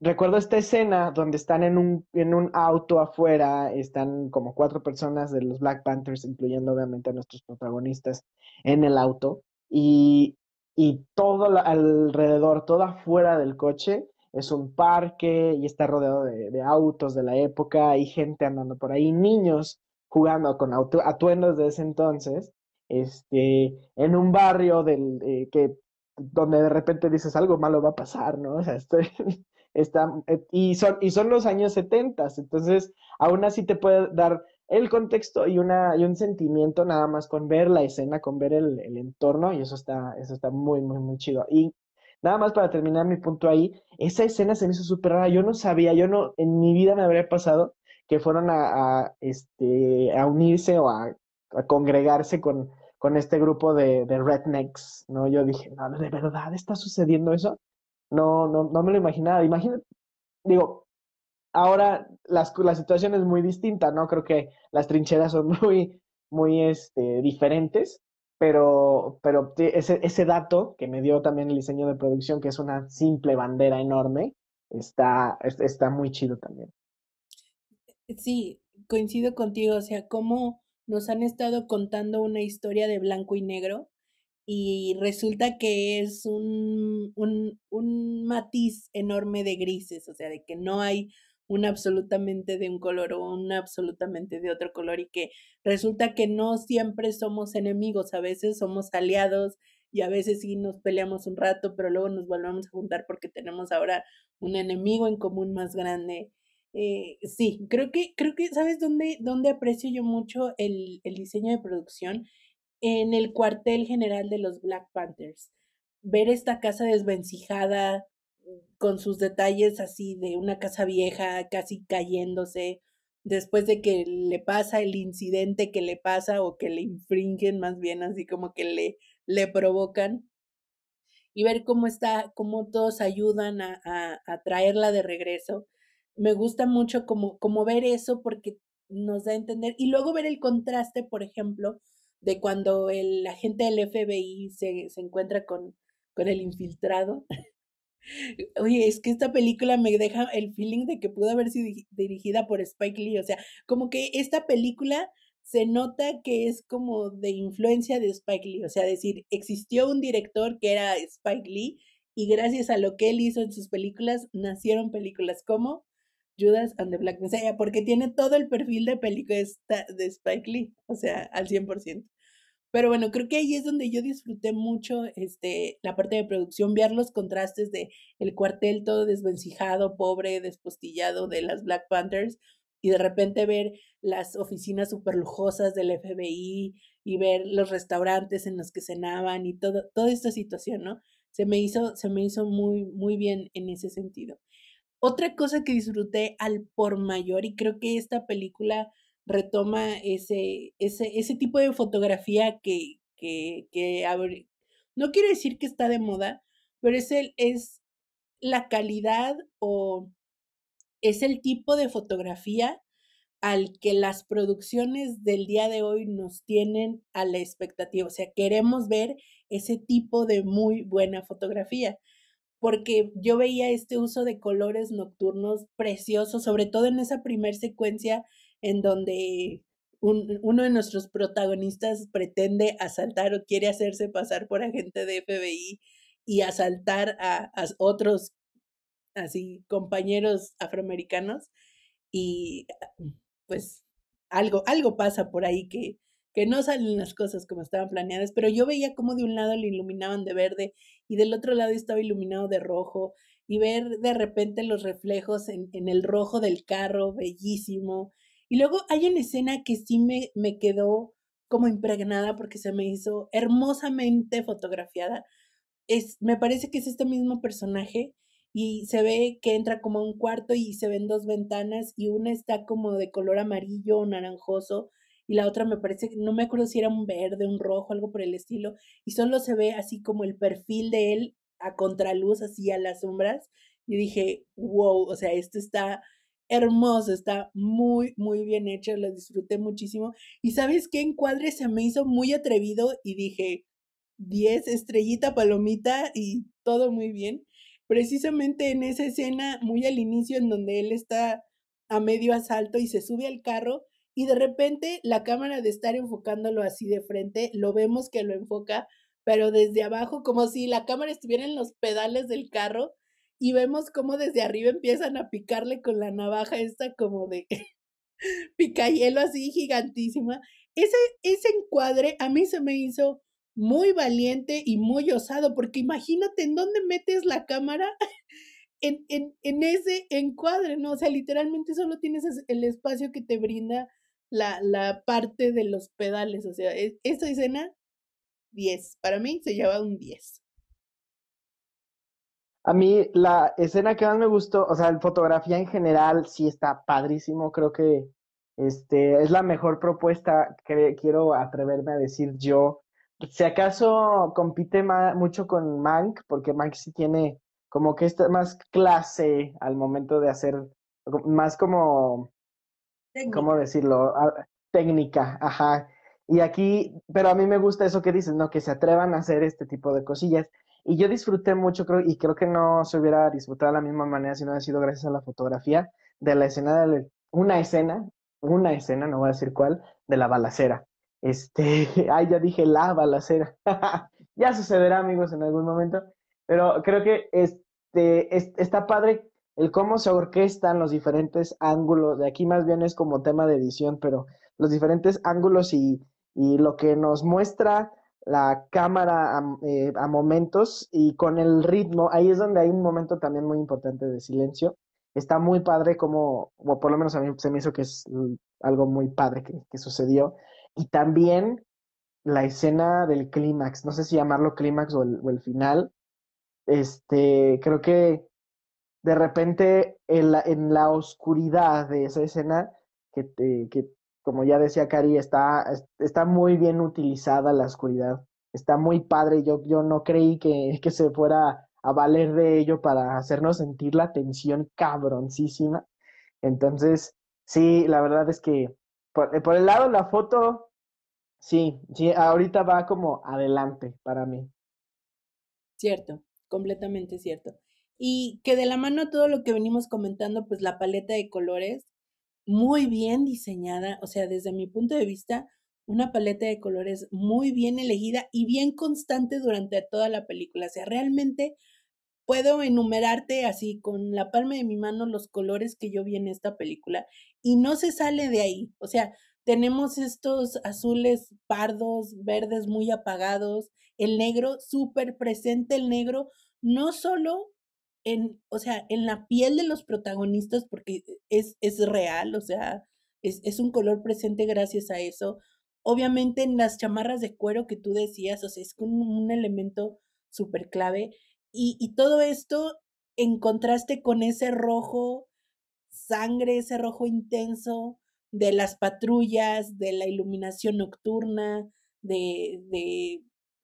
recuerdo esta escena donde están en un, en un auto afuera, están como cuatro personas de los Black Panthers, incluyendo obviamente a nuestros protagonistas, en el auto, y, y todo alrededor, todo afuera del coche, es un parque y está rodeado de, de, autos de la época y gente andando por ahí, niños jugando con atuendos de ese entonces, este, en un barrio del, eh, que, donde de repente dices algo malo va a pasar, ¿no? O sea, estoy, [LAUGHS] está, y, son, y son los años 70, entonces aún así te puede dar el contexto y, una, y un sentimiento nada más con ver la escena, con ver el, el entorno, y eso está, eso está muy, muy, muy chido. Y nada más para terminar mi punto ahí, esa escena se me hizo súper rara, yo no sabía, yo no, en mi vida me habría pasado que fueron a, este, a unirse o a, congregarse con, con este grupo de, rednecks, ¿no? Yo dije, no, ¿de verdad está sucediendo eso? No, no, no me lo imaginaba. Imagínate, digo, ahora las, la situación es muy distinta, ¿no? Creo que las trincheras son [LAUGHS] muy, muy este, diferentes, pero, pero ese, ese dato que me dio también el diseño de producción, que es una simple bandera enorme, está, está muy chido también. Sí, coincido contigo, o sea, cómo nos han estado contando una historia de blanco y negro y resulta que es un, un, un matiz enorme de grises, o sea, de que no hay un absolutamente de un color o un absolutamente de otro color y que resulta que no siempre somos enemigos, a veces somos aliados y a veces sí nos peleamos un rato, pero luego nos volvemos a juntar porque tenemos ahora un enemigo en común más grande. Eh, sí, creo que, creo que, ¿sabes dónde, dónde aprecio yo mucho el, el diseño de producción? En el cuartel general de los Black Panthers. Ver esta casa desvencijada, con sus detalles así de una casa vieja casi cayéndose después de que le pasa el incidente que le pasa o que le infringen más bien así como que le, le provocan y ver cómo está, cómo todos ayudan a, a, traerla de regreso. Me gusta mucho como, como ver eso porque nos da a entender y luego ver el contraste, por ejemplo, de cuando el agente del FBI se, se encuentra con, con el infiltrado [LAUGHS] Oye, es que esta película me deja el feeling de que pudo haber sido dirigida por Spike Lee. O sea, como que esta película se nota que es como de influencia de Spike Lee. O sea, decir, existió un director que era Spike Lee y gracias a lo que él hizo en sus películas, nacieron películas como Judas and the Black Messiah, porque tiene todo el perfil de película de Spike Lee, o sea, al 100%. Pero bueno, creo que ahí es donde yo disfruté mucho este, la parte de producción, ver los contrastes de el cuartel todo desvencijado, pobre, despostillado de las Black Panthers y de repente ver las oficinas súper lujosas del FBI y ver los restaurantes en los que cenaban y todo, toda esta situación, ¿no? Se me hizo, se me hizo muy, muy bien en ese sentido. Otra cosa que disfruté al por mayor y creo que esta película retoma ese, ese, ese tipo de fotografía que, que, que no quiero decir que está de moda, pero es, el, es la calidad o es el tipo de fotografía al que las producciones del día de hoy nos tienen a la expectativa. O sea, queremos ver ese tipo de muy buena fotografía, porque yo veía este uso de colores nocturnos preciosos, sobre todo en esa primer secuencia en donde uno de nuestros protagonistas pretende asaltar o quiere hacerse pasar por agente de FBI y asaltar a, otros así compañeros afroamericanos y pues algo, algo pasa por ahí que, que no salen las cosas como estaban planeadas, pero yo veía como de un lado le iluminaban de verde y del otro lado estaba iluminado de rojo y ver de repente los reflejos en, en el rojo del carro, bellísimo, y luego hay una escena que sí me, me quedó como impregnada porque se me hizo hermosamente fotografiada. Es, me parece que es este mismo personaje y se ve que entra como a un cuarto y se ven dos ventanas y una está como de color amarillo o naranjoso y la otra me parece, no me acuerdo si era un verde, un rojo, algo por el estilo, y solo se ve así como el perfil de él a contraluz, así a las sombras, y dije, wow, o sea, esto está hermoso, está muy, muy bien hecho, lo disfruté muchísimo. Y sabes qué encuadre se me hizo muy atrevido y dije, 10 estrellita palomita y todo muy bien. Precisamente en esa escena, muy al inicio, en donde él está a medio asalto y se sube al carro y de repente la cámara de estar enfocándolo así de frente, lo vemos que lo enfoca, pero desde abajo, como si la cámara estuviera en los pedales del carro y vemos cómo desde arriba empiezan a picarle con la navaja esta como de [LAUGHS] picayelo así gigantísima. ese, ese encuadre a mí se me hizo muy valiente y muy osado, porque imagínate en dónde metes la cámara [LAUGHS] en, en, en ese encuadre, ¿no? O sea, literalmente solo tienes el espacio que te brinda la, la parte de los pedales, o sea, e, esa escena, 10, para mí se lleva un 10. A mí la escena que más me gustó, o sea, la fotografía en general sí está padrísimo, creo que este es la mejor propuesta que quiero atreverme a decir yo. Si acaso compite mucho con Mank, porque Mank sí tiene como que esta más clase al momento de hacer, más como, ¿cómo decirlo? Ah, técnica, ajá. Y aquí, pero a mí me gusta eso que dices, ¿no? Que se atrevan a hacer este tipo de cosillas. Y yo disfruté mucho, creo, y creo que no se hubiera disfrutado de la misma manera si no hubiera sido gracias a la fotografía de la escena, de una escena, una escena, no voy a decir cuál, de la balacera. Este, [LAUGHS] ay, ya dije la balacera. [LAUGHS] ya sucederá, amigos, en algún momento. Pero creo que este, está padre el cómo se orquestan los diferentes ángulos. De aquí más bien es como tema de edición, pero los diferentes ángulos y, y lo que nos muestra la cámara eh, a, momentos y con el ritmo, ahí es donde hay un momento también muy importante de silencio. Está muy padre como, o por lo menos a mí se me hizo que es algo muy padre que, sucedió. Y también la escena del clímax, no sé si llamarlo clímax o el, final, este, creo que de repente en la, en la oscuridad de esa escena, que, que como ya decía Cari, está, está muy bien utilizada la oscuridad. Está muy padre. Yo, yo no creí que, que se fuera a valer de ello para hacernos sentir la tensión cabroncísima. Entonces, sí, la verdad es que por, por, el lado de la foto, sí, sí, ahorita va como adelante para mí. Cierto, completamente cierto. Y que de la mano todo lo que venimos comentando, pues la paleta de colores, muy bien diseñada, o sea, desde mi punto de vista, una paleta de colores muy bien elegida y bien constante durante toda la película. O sea, realmente puedo enumerarte así con la palma de mi mano los colores que yo vi en esta película y no se sale de ahí. O sea, tenemos estos azules pardos, verdes muy apagados, el negro súper presente, el negro no solo en, o sea, en la piel de los protagonistas, porque es, es real, o sea, es, es, un color presente gracias a eso. Obviamente en las chamarras de cuero que tú decías, o sea, es un elemento súper clave. Y, y todo esto en contraste con ese rojo sangre, ese rojo intenso de las patrullas, de la iluminación nocturna, de,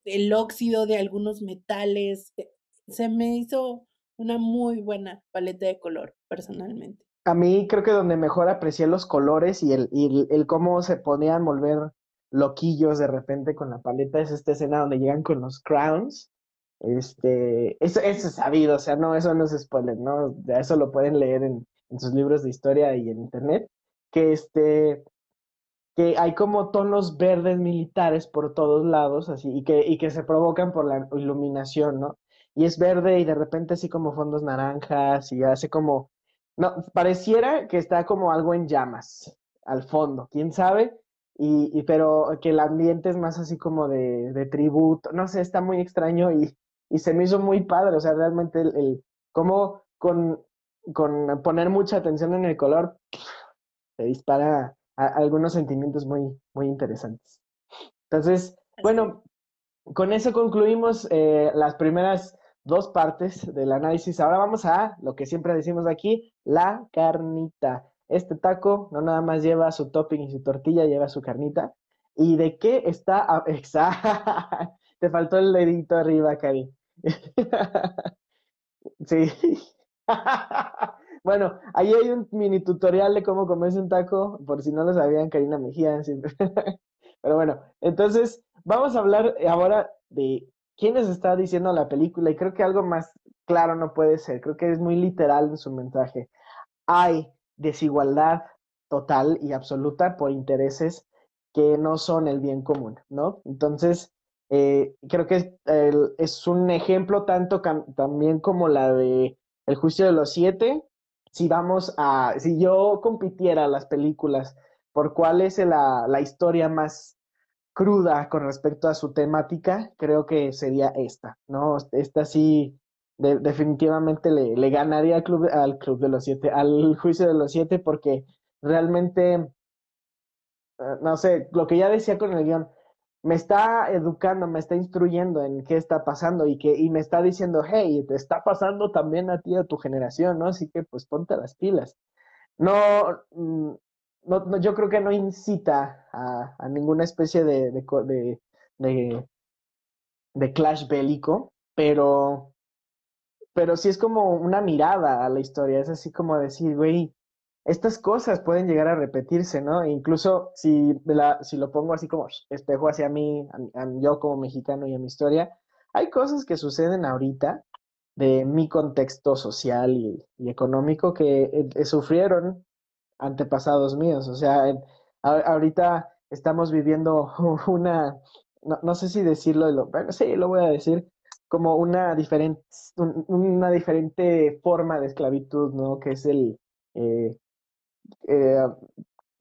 de óxido de algunos metales. Eh, se me hizo una muy buena paleta de color, personalmente. A mí creo que donde mejor aprecié los colores y el, el, cómo se ponían volver loquillos de repente con la paleta es esta escena donde llegan con los crowns. Este, eso, eso es sabido, o sea, no, eso no es spoiler, ¿no? Eso lo pueden leer en, en sus libros de historia y en internet. Que este, que hay como tonos verdes militares por todos lados, así, y que, y que se provocan por la iluminación, ¿no? Y es verde y de repente así como fondos naranjas y hace como, no, pareciera que está como algo en llamas al fondo, quién sabe, y, y pero que el ambiente es más así como de, de tributo, no sé, está muy extraño y, y, se me hizo muy padre, o sea, realmente el, el cómo con, con poner mucha atención en el color se dispara algunos sentimientos muy, muy interesantes. Entonces, bueno, con eso concluimos eh, las primeras dos partes del análisis. Ahora vamos a lo que siempre decimos aquí, la carnita. Este taco no nada más lleva su topping y su tortilla, lleva su carnita. ¿Y de qué está? [LAUGHS] Exacto. Te faltó el dedito arriba, Cari. [LAUGHS] sí. [LAUGHS] bueno, ahí hay un mini tutorial de cómo comerse un taco, por si no lo sabían, Karina Mejía. Pero bueno, entonces vamos a hablar ahora de quién les está diciendo la película y creo que algo más claro no puede ser, creo que es muy literal en su mensaje. Hay desigualdad total y absoluta por intereses que no son el bien común, ¿no? Entonces, eh, creo que es, un ejemplo tanto también como la de El juicio de los siete. Si vamos a, si yo compitiera las películas por cuál es la, la historia más cruda con respecto a su temática, creo que sería esta, ¿no? Esta sí definitivamente le, le, ganaría al club, al club de los siete, al juicio de los siete, porque realmente, eh, no sé, lo que ya decía con el guion, me está educando, me está instruyendo en qué está pasando y que y me está diciendo, hey, te está pasando también a ti, a tu generación, ¿no? Así que pues ponte las pilas. No, mm, no, yo creo que no incita a, a ninguna especie de, de, de, de, clash bélico, pero pero sí es como una mirada a la historia, es así como decir, güey, estas cosas pueden llegar a repetirse, ¿no? E incluso si, la, si lo pongo así como espejo hacia mí, yo como mexicano y a mi historia, hay cosas que suceden ahorita de mi contexto social y, económico que eh, eh, sufrieron antepasados míos. O sea, ahorita estamos viviendo [LAUGHS] una, no, sé si decirlo, lo, bueno, sí, lo voy a decir, como una diferente, una diferente forma de esclavitud, ¿no? Que es el, eh, eh,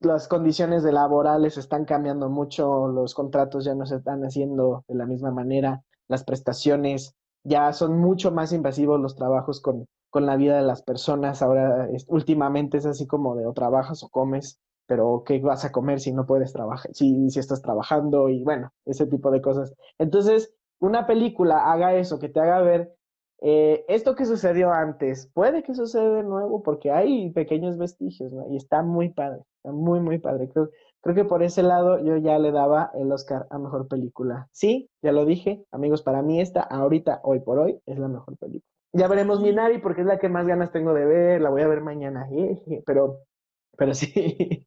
las condiciones de laborales están cambiando mucho, los contratos ya no se están haciendo de la misma manera, las prestaciones ya son mucho más invasivos los trabajos con, con la vida de las personas. Ahora, últimamente es así como de o trabajas o comes, pero ¿qué vas a comer si no puedes trabajar, si, si estás trabajando y bueno, ese tipo de cosas. Entonces, una película haga eso, que te haga ver eh, esto que sucedió antes, puede que suceda de nuevo porque hay pequeños vestigios, ¿no? Y está muy padre, está muy, muy padre. Creo, creo que por ese lado yo ya le daba el Oscar a Mejor Película. Sí, ya lo dije, amigos, para mí esta, ahorita, hoy por hoy, es la mejor película. Ya veremos Minari porque es la que más ganas tengo de ver, la voy a ver mañana, [LAUGHS] pero, pero sí.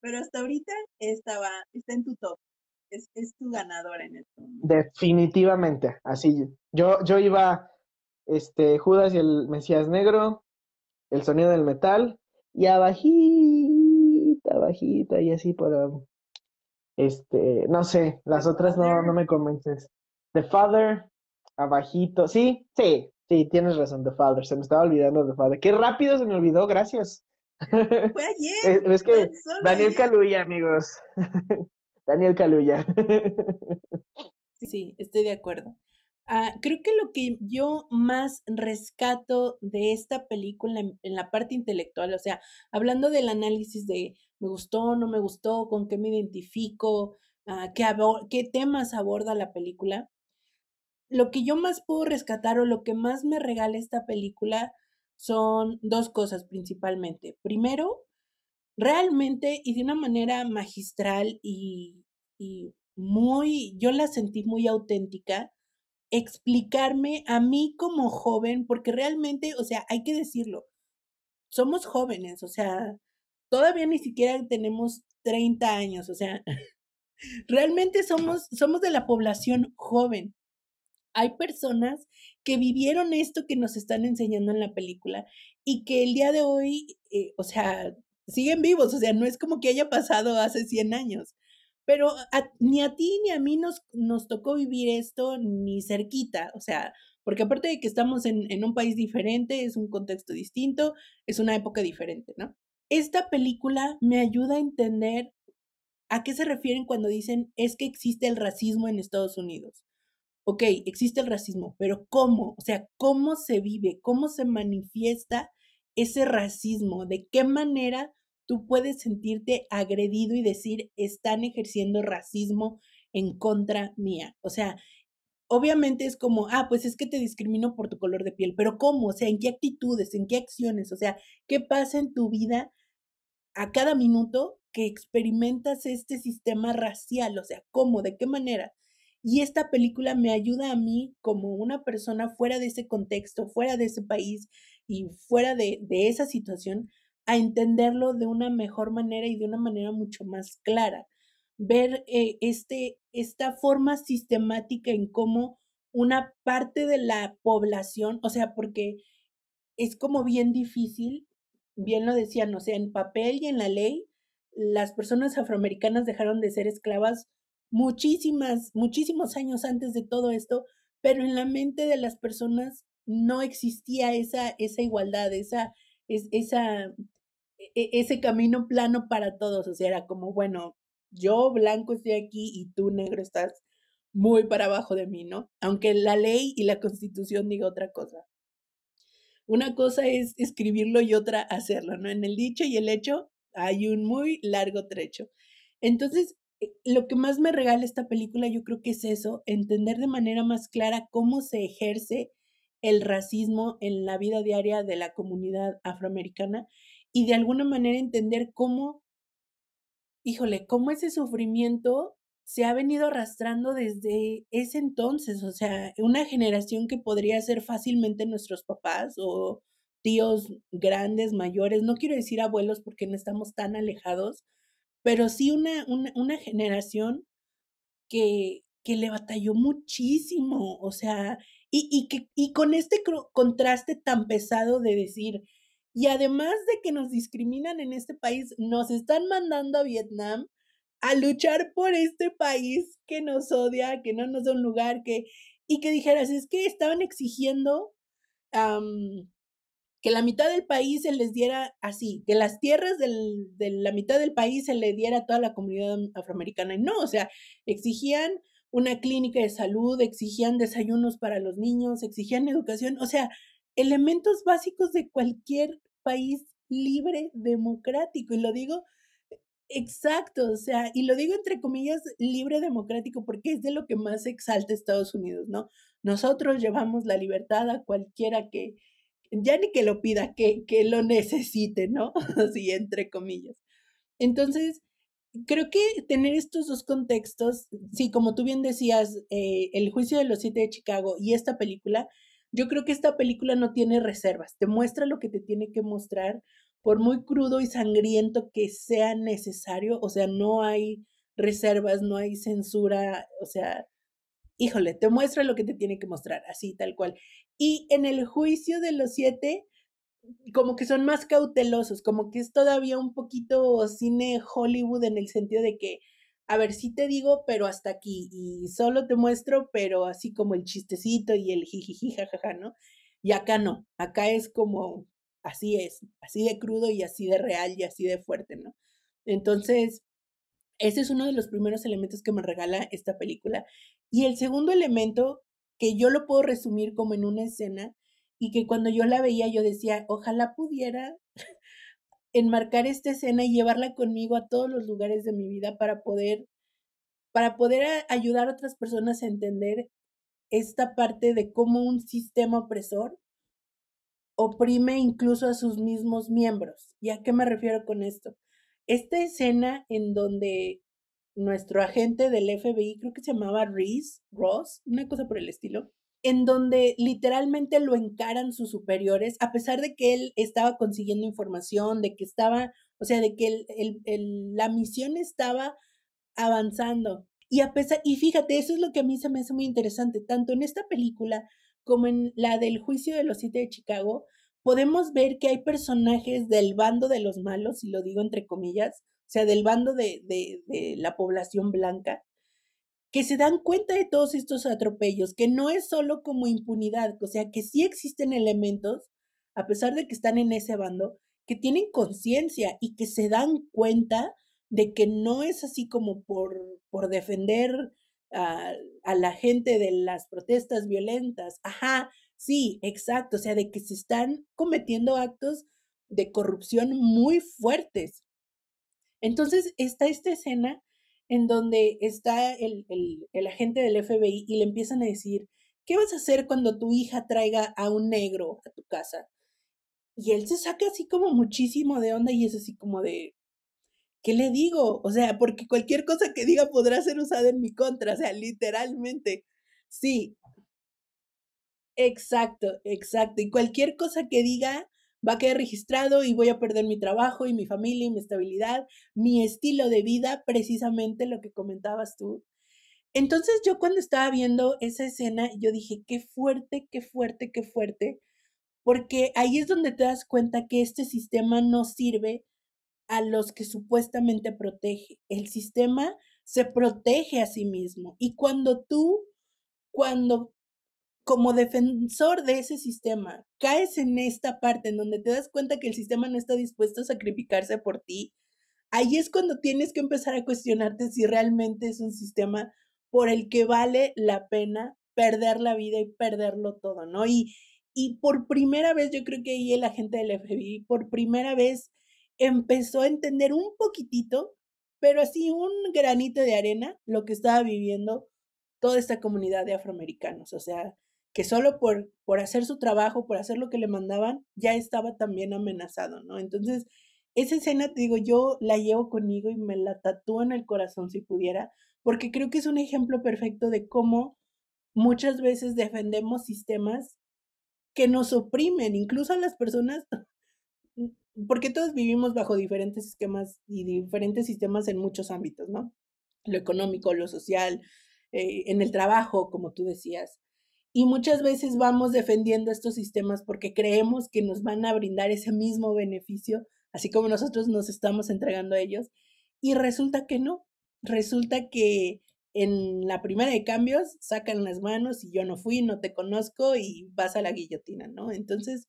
Pero hasta ahorita estaba, está en tu top es, tu ganadora en esto. Definitivamente, así. Yo, yo iba, este, Judas y el Mesías Negro, el sonido del metal, y abajita, bajita, y así por, este, no sé, las otras no, no me convences. The Father, abajito, sí, sí, sí, tienes razón, The Father, se me estaba olvidando The Father. Qué rápido se me olvidó, gracias. [LAUGHS] Fue ayer. es, que Daniel Caluya, amigos. [LAUGHS] Daniel Caluya. Sí, estoy de acuerdo. Ah, creo que lo que yo más rescato de esta película en, la parte intelectual, o sea, hablando del análisis de me gustó, no me gustó, con qué me identifico, ah, qué, qué temas aborda la película, lo que yo más puedo rescatar o lo que más me regala esta película son dos cosas principalmente. Primero, realmente y de una manera magistral y, y muy, yo la sentí muy auténtica, explicarme a mí como joven, porque realmente, o sea, hay que decirlo, somos jóvenes, o sea, todavía ni siquiera tenemos 30 años, o sea, [LAUGHS] realmente somos, somos de la población joven. Hay personas que vivieron esto que nos están enseñando en la película y que el día de hoy, eh, o sea, siguen vivos, o sea, no es como que haya pasado hace 100 años, pero ni a ti ni a mí nos, nos tocó vivir esto ni cerquita, o sea, porque aparte de que estamos en, en un país diferente, es un contexto distinto, es una época diferente, ¿no? Esta película me ayuda a entender a qué se refieren cuando dicen es que existe el racismo en Estados Unidos. Ok, existe el racismo, pero ¿cómo? O sea, ¿cómo se vive? ¿Cómo se manifiesta ese racismo? ¿De qué manera tú puedes sentirte agredido y decir, están ejerciendo racismo en contra mía? O sea, obviamente es como, ah, pues es que te discrimino por tu color de piel, pero ¿cómo? O sea, ¿en qué actitudes, en qué acciones? O sea, ¿qué pasa en tu vida a cada minuto que experimentas este sistema racial? O sea, ¿cómo? ¿De qué manera? Y esta película me ayuda a mí como una persona fuera de ese contexto, fuera de ese país y fuera de, esa situación, a entenderlo de una mejor manera y de una manera mucho más clara. Ver eh, este, esta forma sistemática en cómo una parte de la población, o sea, porque es como bien difícil, bien lo decían, o sea, en papel y en la ley, las personas afroamericanas dejaron de ser esclavas muchísimas, muchísimos años antes de todo esto, pero en la mente de las personas no existía esa, esa igualdad, esa, esa, e, ese camino plano para todos, o sea, era como, bueno, yo blanco estoy aquí y tú negro estás muy para abajo de mí, ¿no? Aunque la ley y la constitución diga otra cosa. Una cosa es escribirlo y otra hacerlo, ¿no? En el dicho y el hecho hay un muy largo trecho. Entonces, lo que más me regala esta película yo creo que es eso, entender de manera más clara cómo se ejerce el racismo en la vida diaria de la comunidad afroamericana y de alguna manera entender cómo, híjole, cómo ese sufrimiento se ha venido arrastrando desde ese entonces, o sea, una generación que podría ser fácilmente nuestros papás o tíos grandes, mayores, no quiero decir abuelos porque no estamos tan alejados, pero sí una, una, generación que, que le batalló muchísimo, o sea, y, y, que, y con este contraste tan pesado de decir, y además de que nos discriminan en este país, nos están mandando a Vietnam a luchar por este país que nos odia, que no nos da un lugar, que, y que dijeras, es que estaban exigiendo que la mitad del país se les diera así, que las tierras de la mitad del país se le diera a toda la comunidad afroamericana. No, o sea, exigían una clínica de salud, exigían desayunos para los niños, exigían educación, o sea, elementos básicos de cualquier país libre, democrático. Y lo digo exacto, o sea, y lo digo entre comillas libre, democrático, porque es de lo que más exalta Estados Unidos, ¿no? Nosotros llevamos la libertad a cualquiera que, ya ni que lo pida, que, que lo necesite, ¿no? [LAUGHS] Así, entre comillas. Entonces, creo que tener estos dos contextos, sí, como tú bien decías, eh, el juicio de los siete de Chicago y esta película, yo creo que esta película no tiene reservas, te muestra lo que te tiene que mostrar, por muy crudo y sangriento que sea necesario, o sea, no hay reservas, no hay censura, o sea, híjole, te muestra lo que te tiene que mostrar, así, tal cual. Y en el juicio de los siete, como que son más cautelosos, como que es todavía un poquito cine Hollywood en el sentido de que, a ver, sí te digo, pero hasta aquí, y solo te muestro, pero así como el chistecito y el jijiji, jajaja, ¿no? Y acá no, acá es como, así es, así de crudo y así de real y así de fuerte, ¿no? Entonces, ese es uno de los primeros elementos que me regala esta película. Y el segundo elemento, que yo lo puedo resumir como en una escena, y que cuando yo la veía yo decía, ojalá pudiera [LAUGHS] enmarcar esta escena y llevarla conmigo a todos los lugares de mi vida para poder para poder ayudar a otras personas a entender esta parte de cómo un sistema opresor oprime incluso a sus mismos miembros. ¿Y a qué me refiero con esto? Esta escena en donde nuestro agente del FBI, creo que se llamaba Reese, Ross, una cosa por el estilo, en donde literalmente lo encaran sus superiores, a pesar de que él estaba consiguiendo información, de que estaba, o sea, de que el, la misión estaba avanzando. Y a pesar, y fíjate, eso es lo que a mí se me hace muy interesante, tanto en esta película como en la del juicio de los siete de Chicago, podemos ver que hay personajes del bando de los malos, y lo digo entre comillas, o sea, del bando de, de, de la población blanca, que se dan cuenta de todos estos atropellos, que no es solo como impunidad, o sea, que sí existen elementos, a pesar de que están en ese bando, que tienen conciencia y que se dan cuenta de que no es así como por, por defender a, la gente de las protestas violentas. Ajá, sí, exacto, o sea, de que se están cometiendo actos de corrupción muy fuertes. Entonces está esta escena en donde está el, el, el, agente del FBI y le empiezan a decir, ¿qué vas a hacer cuando tu hija traiga a un negro a tu casa? Y él se saca así como muchísimo de onda y es así como de, ¿qué le digo? O sea, porque cualquier cosa que diga podrá ser usada en mi contra, o sea, literalmente. Sí. Exacto, exacto. Y cualquier cosa que diga va a quedar registrado y voy a perder mi trabajo y mi familia y mi estabilidad, mi estilo de vida, precisamente lo que comentabas tú. Entonces yo cuando estaba viendo esa escena, yo dije, qué fuerte, qué fuerte, qué fuerte, porque ahí es donde te das cuenta que este sistema no sirve a los que supuestamente protege. El sistema se protege a sí mismo. Y cuando tú, cuando como defensor de ese sistema, caes en esta parte en donde te das cuenta que el sistema no está dispuesto a sacrificarse por ti, ahí es cuando tienes que empezar a cuestionarte si realmente es un sistema por el que vale la pena perder la vida y perderlo todo, ¿no? Y, y por primera vez, yo creo que ahí el agente del FBI, por primera vez, empezó a entender un poquitito, pero así un granito de arena, lo que estaba viviendo toda esta comunidad de afroamericanos. O sea, que solo por, por hacer su trabajo, por hacer lo que le mandaban, ya estaba también amenazado, ¿no? Entonces, esa escena, te digo, yo la llevo conmigo y me la tatúo en el corazón si pudiera, porque creo que es un ejemplo perfecto de cómo muchas veces defendemos sistemas que nos oprimen, incluso a las personas, [LAUGHS] porque todos vivimos bajo diferentes esquemas y diferentes sistemas en muchos ámbitos, ¿no? Lo económico, lo social, eh, en el trabajo, como tú decías. Y muchas veces vamos defendiendo estos sistemas porque creemos que nos van a brindar ese mismo beneficio, así como nosotros nos estamos entregando a ellos. Y resulta que no. Resulta que en la primera de cambios sacan las manos y yo no fui, no te conozco y vas a la guillotina, ¿no? Entonces,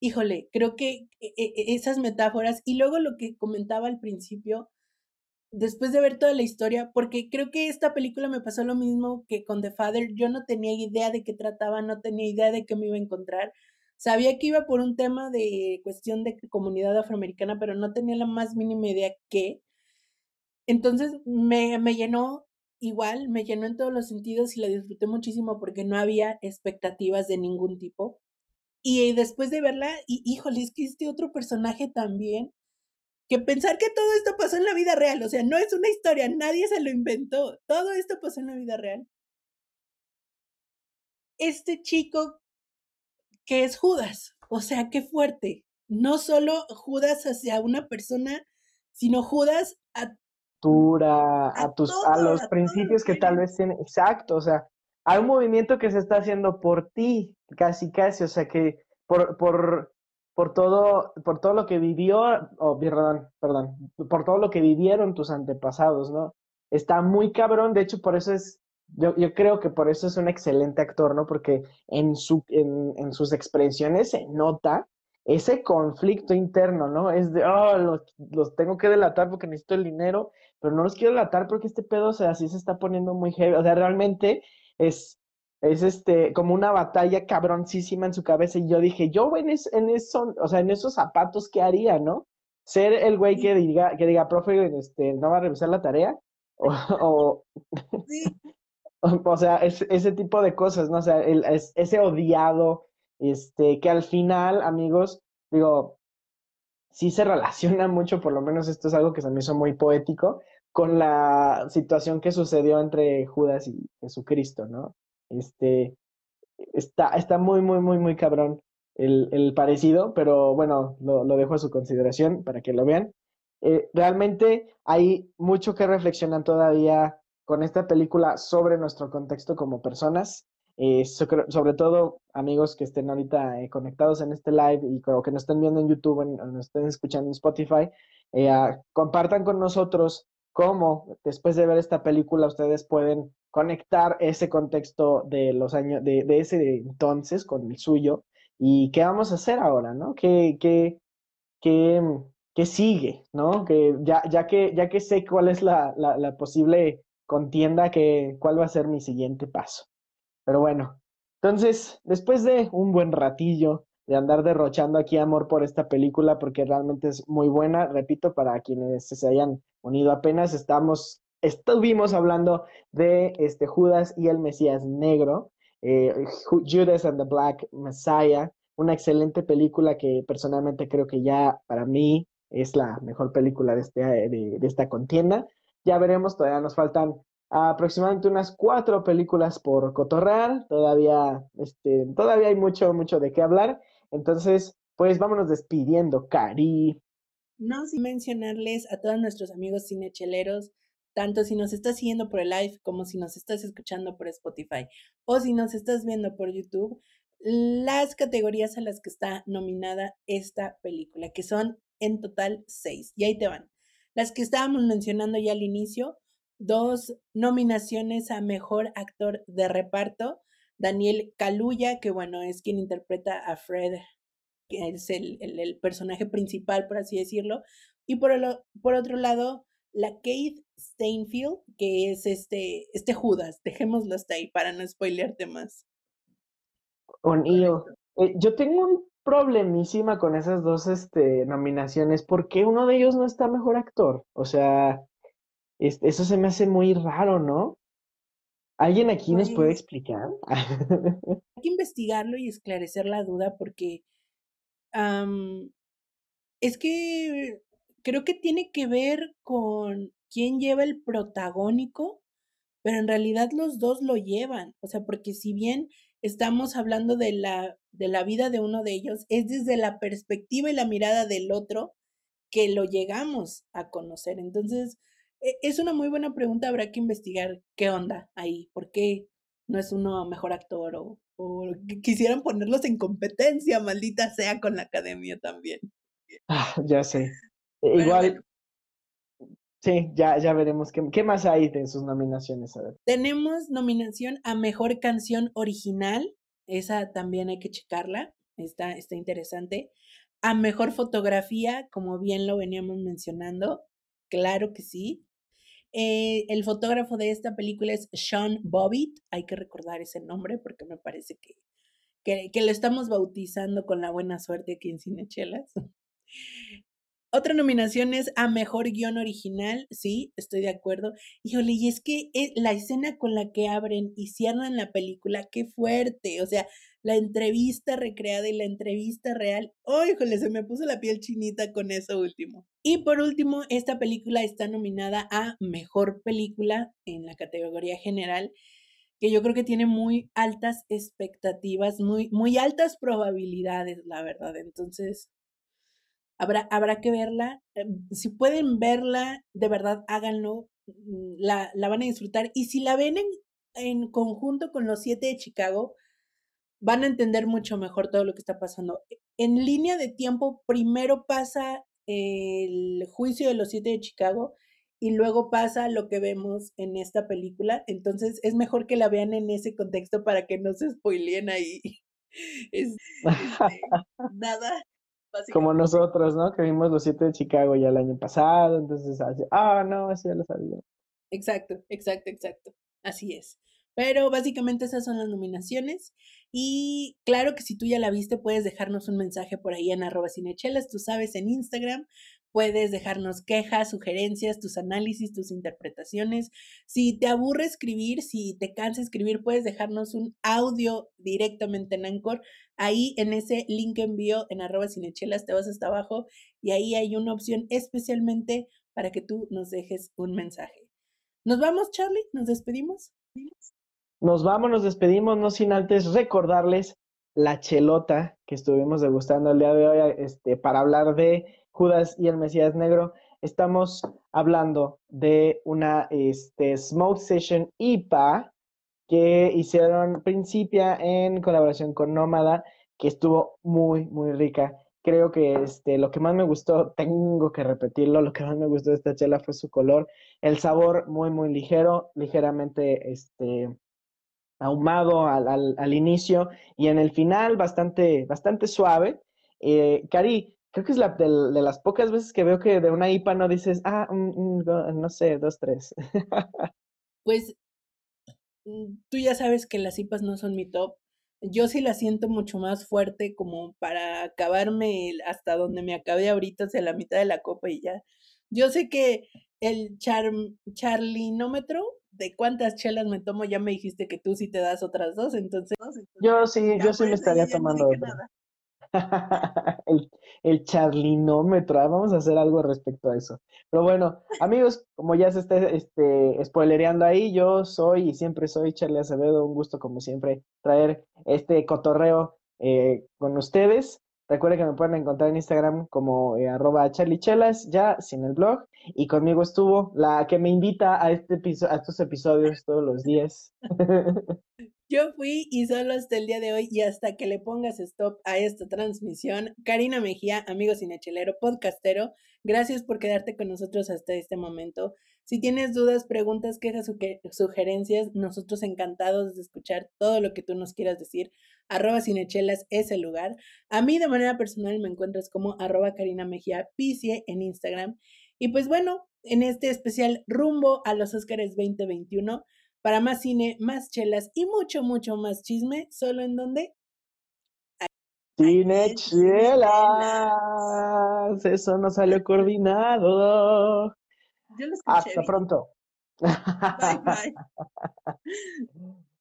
híjole, creo que e, e, esas metáforas y luego lo que comentaba al principio, después de ver toda la historia, porque creo que esta película me pasó lo mismo que con The Father, yo no tenía idea de qué trataba, no tenía idea de qué me iba a encontrar. Sabía que iba por un tema de cuestión de comunidad afroamericana, pero no tenía la más mínima idea qué. Entonces me, me llenó igual, me llenó en todos los sentidos y la disfruté muchísimo porque no había expectativas de ningún tipo. Y después de verla, y híjole, es que este otro personaje también, que pensar que todo esto pasó en la vida real, o sea, no es una historia, nadie se lo inventó, todo esto pasó en la vida real. Este chico que es Judas, o sea, qué fuerte. No solo Judas hacia una persona, sino Judas a a, tus, a los principios que tal vez tiene, exacto, o sea, hay un movimiento que se está haciendo por ti, casi casi, o sea que por, por, por todo, por todo lo que vivió, oh, perdón, perdón, por todo lo que vivieron tus antepasados, ¿no? Está muy cabrón, de hecho por eso es, yo, yo creo que por eso es un excelente actor, ¿no? Porque en, su, en, en sus expresiones se nota ese conflicto interno, ¿no? Es de, oh, los, los, tengo que delatar porque necesito el dinero, pero no los quiero delatar porque este pedo, o sea, así se está poniendo muy heavy. O sea, realmente es, es este, como una batalla cabroncísima en su cabeza. Y yo dije, yo en, en eso, o sea, en esos zapatos, ¿qué haría, no? Ser el güey que diga, que diga, profe, este, no va a revisar la tarea. [LAUGHS] O, o, [LAUGHS] o, sea, es, ese tipo de cosas, ¿no? O sea, el, es, ese odiado, este, que al final, amigos, digo, sí se relaciona mucho, por lo menos esto es algo que se me hizo muy poético, con la situación que sucedió entre Judas y Jesucristo, ¿no? Este, está, está muy, muy, muy, muy cabrón el, el parecido, pero bueno, lo, lo, dejo a su consideración para que lo vean. Eh, realmente hay mucho que reflexionar todavía con esta película sobre nuestro contexto como personas, eh, sobre todo, amigos que estén ahorita eh, conectados en este live y que nos estén viendo en YouTube o nos estén escuchando en Spotify, eh, compartan con nosotros cómo después de ver esta película ustedes pueden conectar ese contexto de los años, de, de ese entonces con el suyo y qué vamos a hacer ahora, ¿no? ¿Qué, qué, qué, qué sigue, ¿no? Que ya, ya, que, ya que sé cuál es la, la, la posible contienda, que, cuál va a ser mi siguiente paso. Pero bueno, entonces, después de un buen ratillo de andar derrochando aquí amor por esta película, porque realmente es muy buena, repito, para quienes se hayan unido apenas, estamos, estuvimos hablando de este Judas y el Mesías Negro, eh, Judas and the Black Messiah, una excelente película que personalmente creo que ya para mí es la mejor película de, este, de esta contienda. Ya veremos, todavía nos faltan aproximadamente unas cuatro películas por cotorrear. Todavía, este, todavía hay mucho, mucho de qué hablar. Entonces, pues vámonos despidiendo, Cari. No sin mencionarles a todos nuestros amigos cinecheleros, tanto si nos estás siguiendo por el live como si nos estás escuchando por Spotify o si nos estás viendo por YouTube, las categorías a las que está nominada esta película, que son en total seis. Y ahí te van. Las que estábamos mencionando ya al inicio, dos nominaciones a Mejor Actor de Reparto, Daniel Kaluuya, que bueno, es quien interpreta a Fred, que es el, el, personaje principal, por así decirlo. Y por, el, por otro lado, la Kate Steinfield, que es este, este Judas, dejémoslo hasta ahí para no spoilearte más. Con Io. Eh, yo tengo un problemísima con esas dos este, nominaciones. porque uno de ellos no está mejor actor? O sea, eso se me hace muy raro, ¿no? ¿Alguien aquí nos puede pues explicar? [LAUGHS] hay que investigarlo y esclarecer la duda porque es que creo que tiene que ver con quién lleva el protagónico, pero en realidad los dos lo llevan. O sea, porque si bien estamos hablando de la, de la vida de uno de ellos, es desde la perspectiva y la mirada del otro que lo llegamos a conocer. Entonces, e, es una muy buena pregunta, habrá que investigar qué onda ahí, por qué no es uno mejor actor o, o quisieran ponerlos en competencia, maldita sea, con la academia también. Ah, ya sé. E, igual, Sí, ya, ya veremos qué, qué más hay de sus nominaciones. A ver. Tenemos nominación a Mejor Canción Original, esa también hay que checarla, está, está interesante. A Mejor Fotografía, como bien lo veníamos mencionando, claro que sí. Eh, el fotógrafo de esta película es Sean Bobbitt, hay que recordar ese nombre porque me parece que, que, que lo estamos bautizando con la buena suerte aquí en Cinechelas. Otra nominación es a mejor guion original, sí, estoy de acuerdo. Híjole, y es que eh, la escena con la que abren y cierran la película, qué fuerte. O sea, la entrevista recreada y la entrevista real. Oh, híjole, se me puso la piel chinita con eso último. Y por último, esta película está nominada a mejor película en la categoría general que yo creo que tiene muy altas expectativas, muy, muy altas probabilidades, la verdad. Entonces, Habrá, habrá que verla. Em, si pueden verla, de verdad háganlo. Mm, la, la van a disfrutar. Y si la ven en, en conjunto con los siete de Chicago, van a entender mucho mejor todo lo que está pasando. En línea de tiempo, primero pasa el juicio de los siete de Chicago y luego pasa lo que vemos en esta película. Entonces es mejor que la vean en ese contexto para que no se spoileen ahí. [LAUGHS] Es, este, [LAUGHS] nada, como nosotros, ¿no? Que vimos los siete de Chicago ya el año pasado, entonces, ah, no, eso ya lo sabía. Exacto, exacto, exacto. Así es. Pero básicamente esas son las nominaciones. Y claro que si tú ya la viste, puedes dejarnos un mensaje por ahí en arroba cinechelas, tú sabes, en Instagram. Puedes dejarnos quejas, sugerencias, tus análisis, tus interpretaciones. Si te aburre escribir, si te cansa escribir, puedes dejarnos un audio directamente en Anchor. Ahí en ese link envío en arroba cinechelas te vas hasta abajo y ahí hay una opción especialmente para que tú nos dejes un mensaje. ¿Nos vamos, Charlie? ¿Nos despedimos? Nos vamos, nos despedimos, no sin antes recordarles la chelota que estuvimos degustando el día de hoy este, para hablar de Judas y el Mesías Negro. Estamos hablando de una este, Smoke Session IPA que hicieron Principia en colaboración con Nómada, que estuvo muy, muy rica. Creo que este, lo que más me gustó, tengo que repetirlo, lo que más me gustó de esta chela fue su color, el sabor muy, muy ligero, ligeramente este, ahumado al, al, al inicio y en el final bastante, bastante suave. Eh, Cari, creo que es la de, las pocas veces que veo que de una IPA no dices, ah, no sé, dos, tres. [LAUGHS] pues mm, tú ya sabes que las IPAs no son mi top. Yo sí la siento mucho más fuerte como para acabarme hasta donde me acabé ahorita, hacia la mitad de la copa y ya. Yo sé que el char, charlinómetro de cuántas chelas me tomo, ya me dijiste que tú sí te das otras dos, entonces... Yo sí, yo sí me estaría tomando [LAUGHS] el, el charlinómetro, ah, vamos a hacer algo respecto a eso. Pero bueno, amigos, como ya se está este, spoilereando ahí, yo soy y siempre soy Charlie Acevedo, un gusto como siempre traer este cotorreo eh, con ustedes. Recuerden que me pueden encontrar en Instagram como eh, arroba charlichelas, ya sin el blog. Y conmigo estuvo la que me invita a, este a estos episodios todos los días. [LAUGHS] Yo fui y solo hasta el día de hoy y hasta que le pongas stop a esta transmisión, Karina Mejía, amigo cinechelero, podcastero, gracias por quedarte con nosotros hasta este momento. Si tienes dudas, preguntas, quejas sugerencias, nosotros encantados de escuchar todo lo que tú nos quieras decir. Arroba Cinechelas es el lugar. A mí de manera personal me encuentras como arroba Karina Mejía Picie en Instagram. Y pues bueno, en este especial rumbo a los Óscares 2021, para más cine, más chelas y mucho, mucho más chisme, solo en donde... Cine chelas. Eso no salió coordinado. Yo lo Hasta pronto. Bye, bye. [LAUGHS]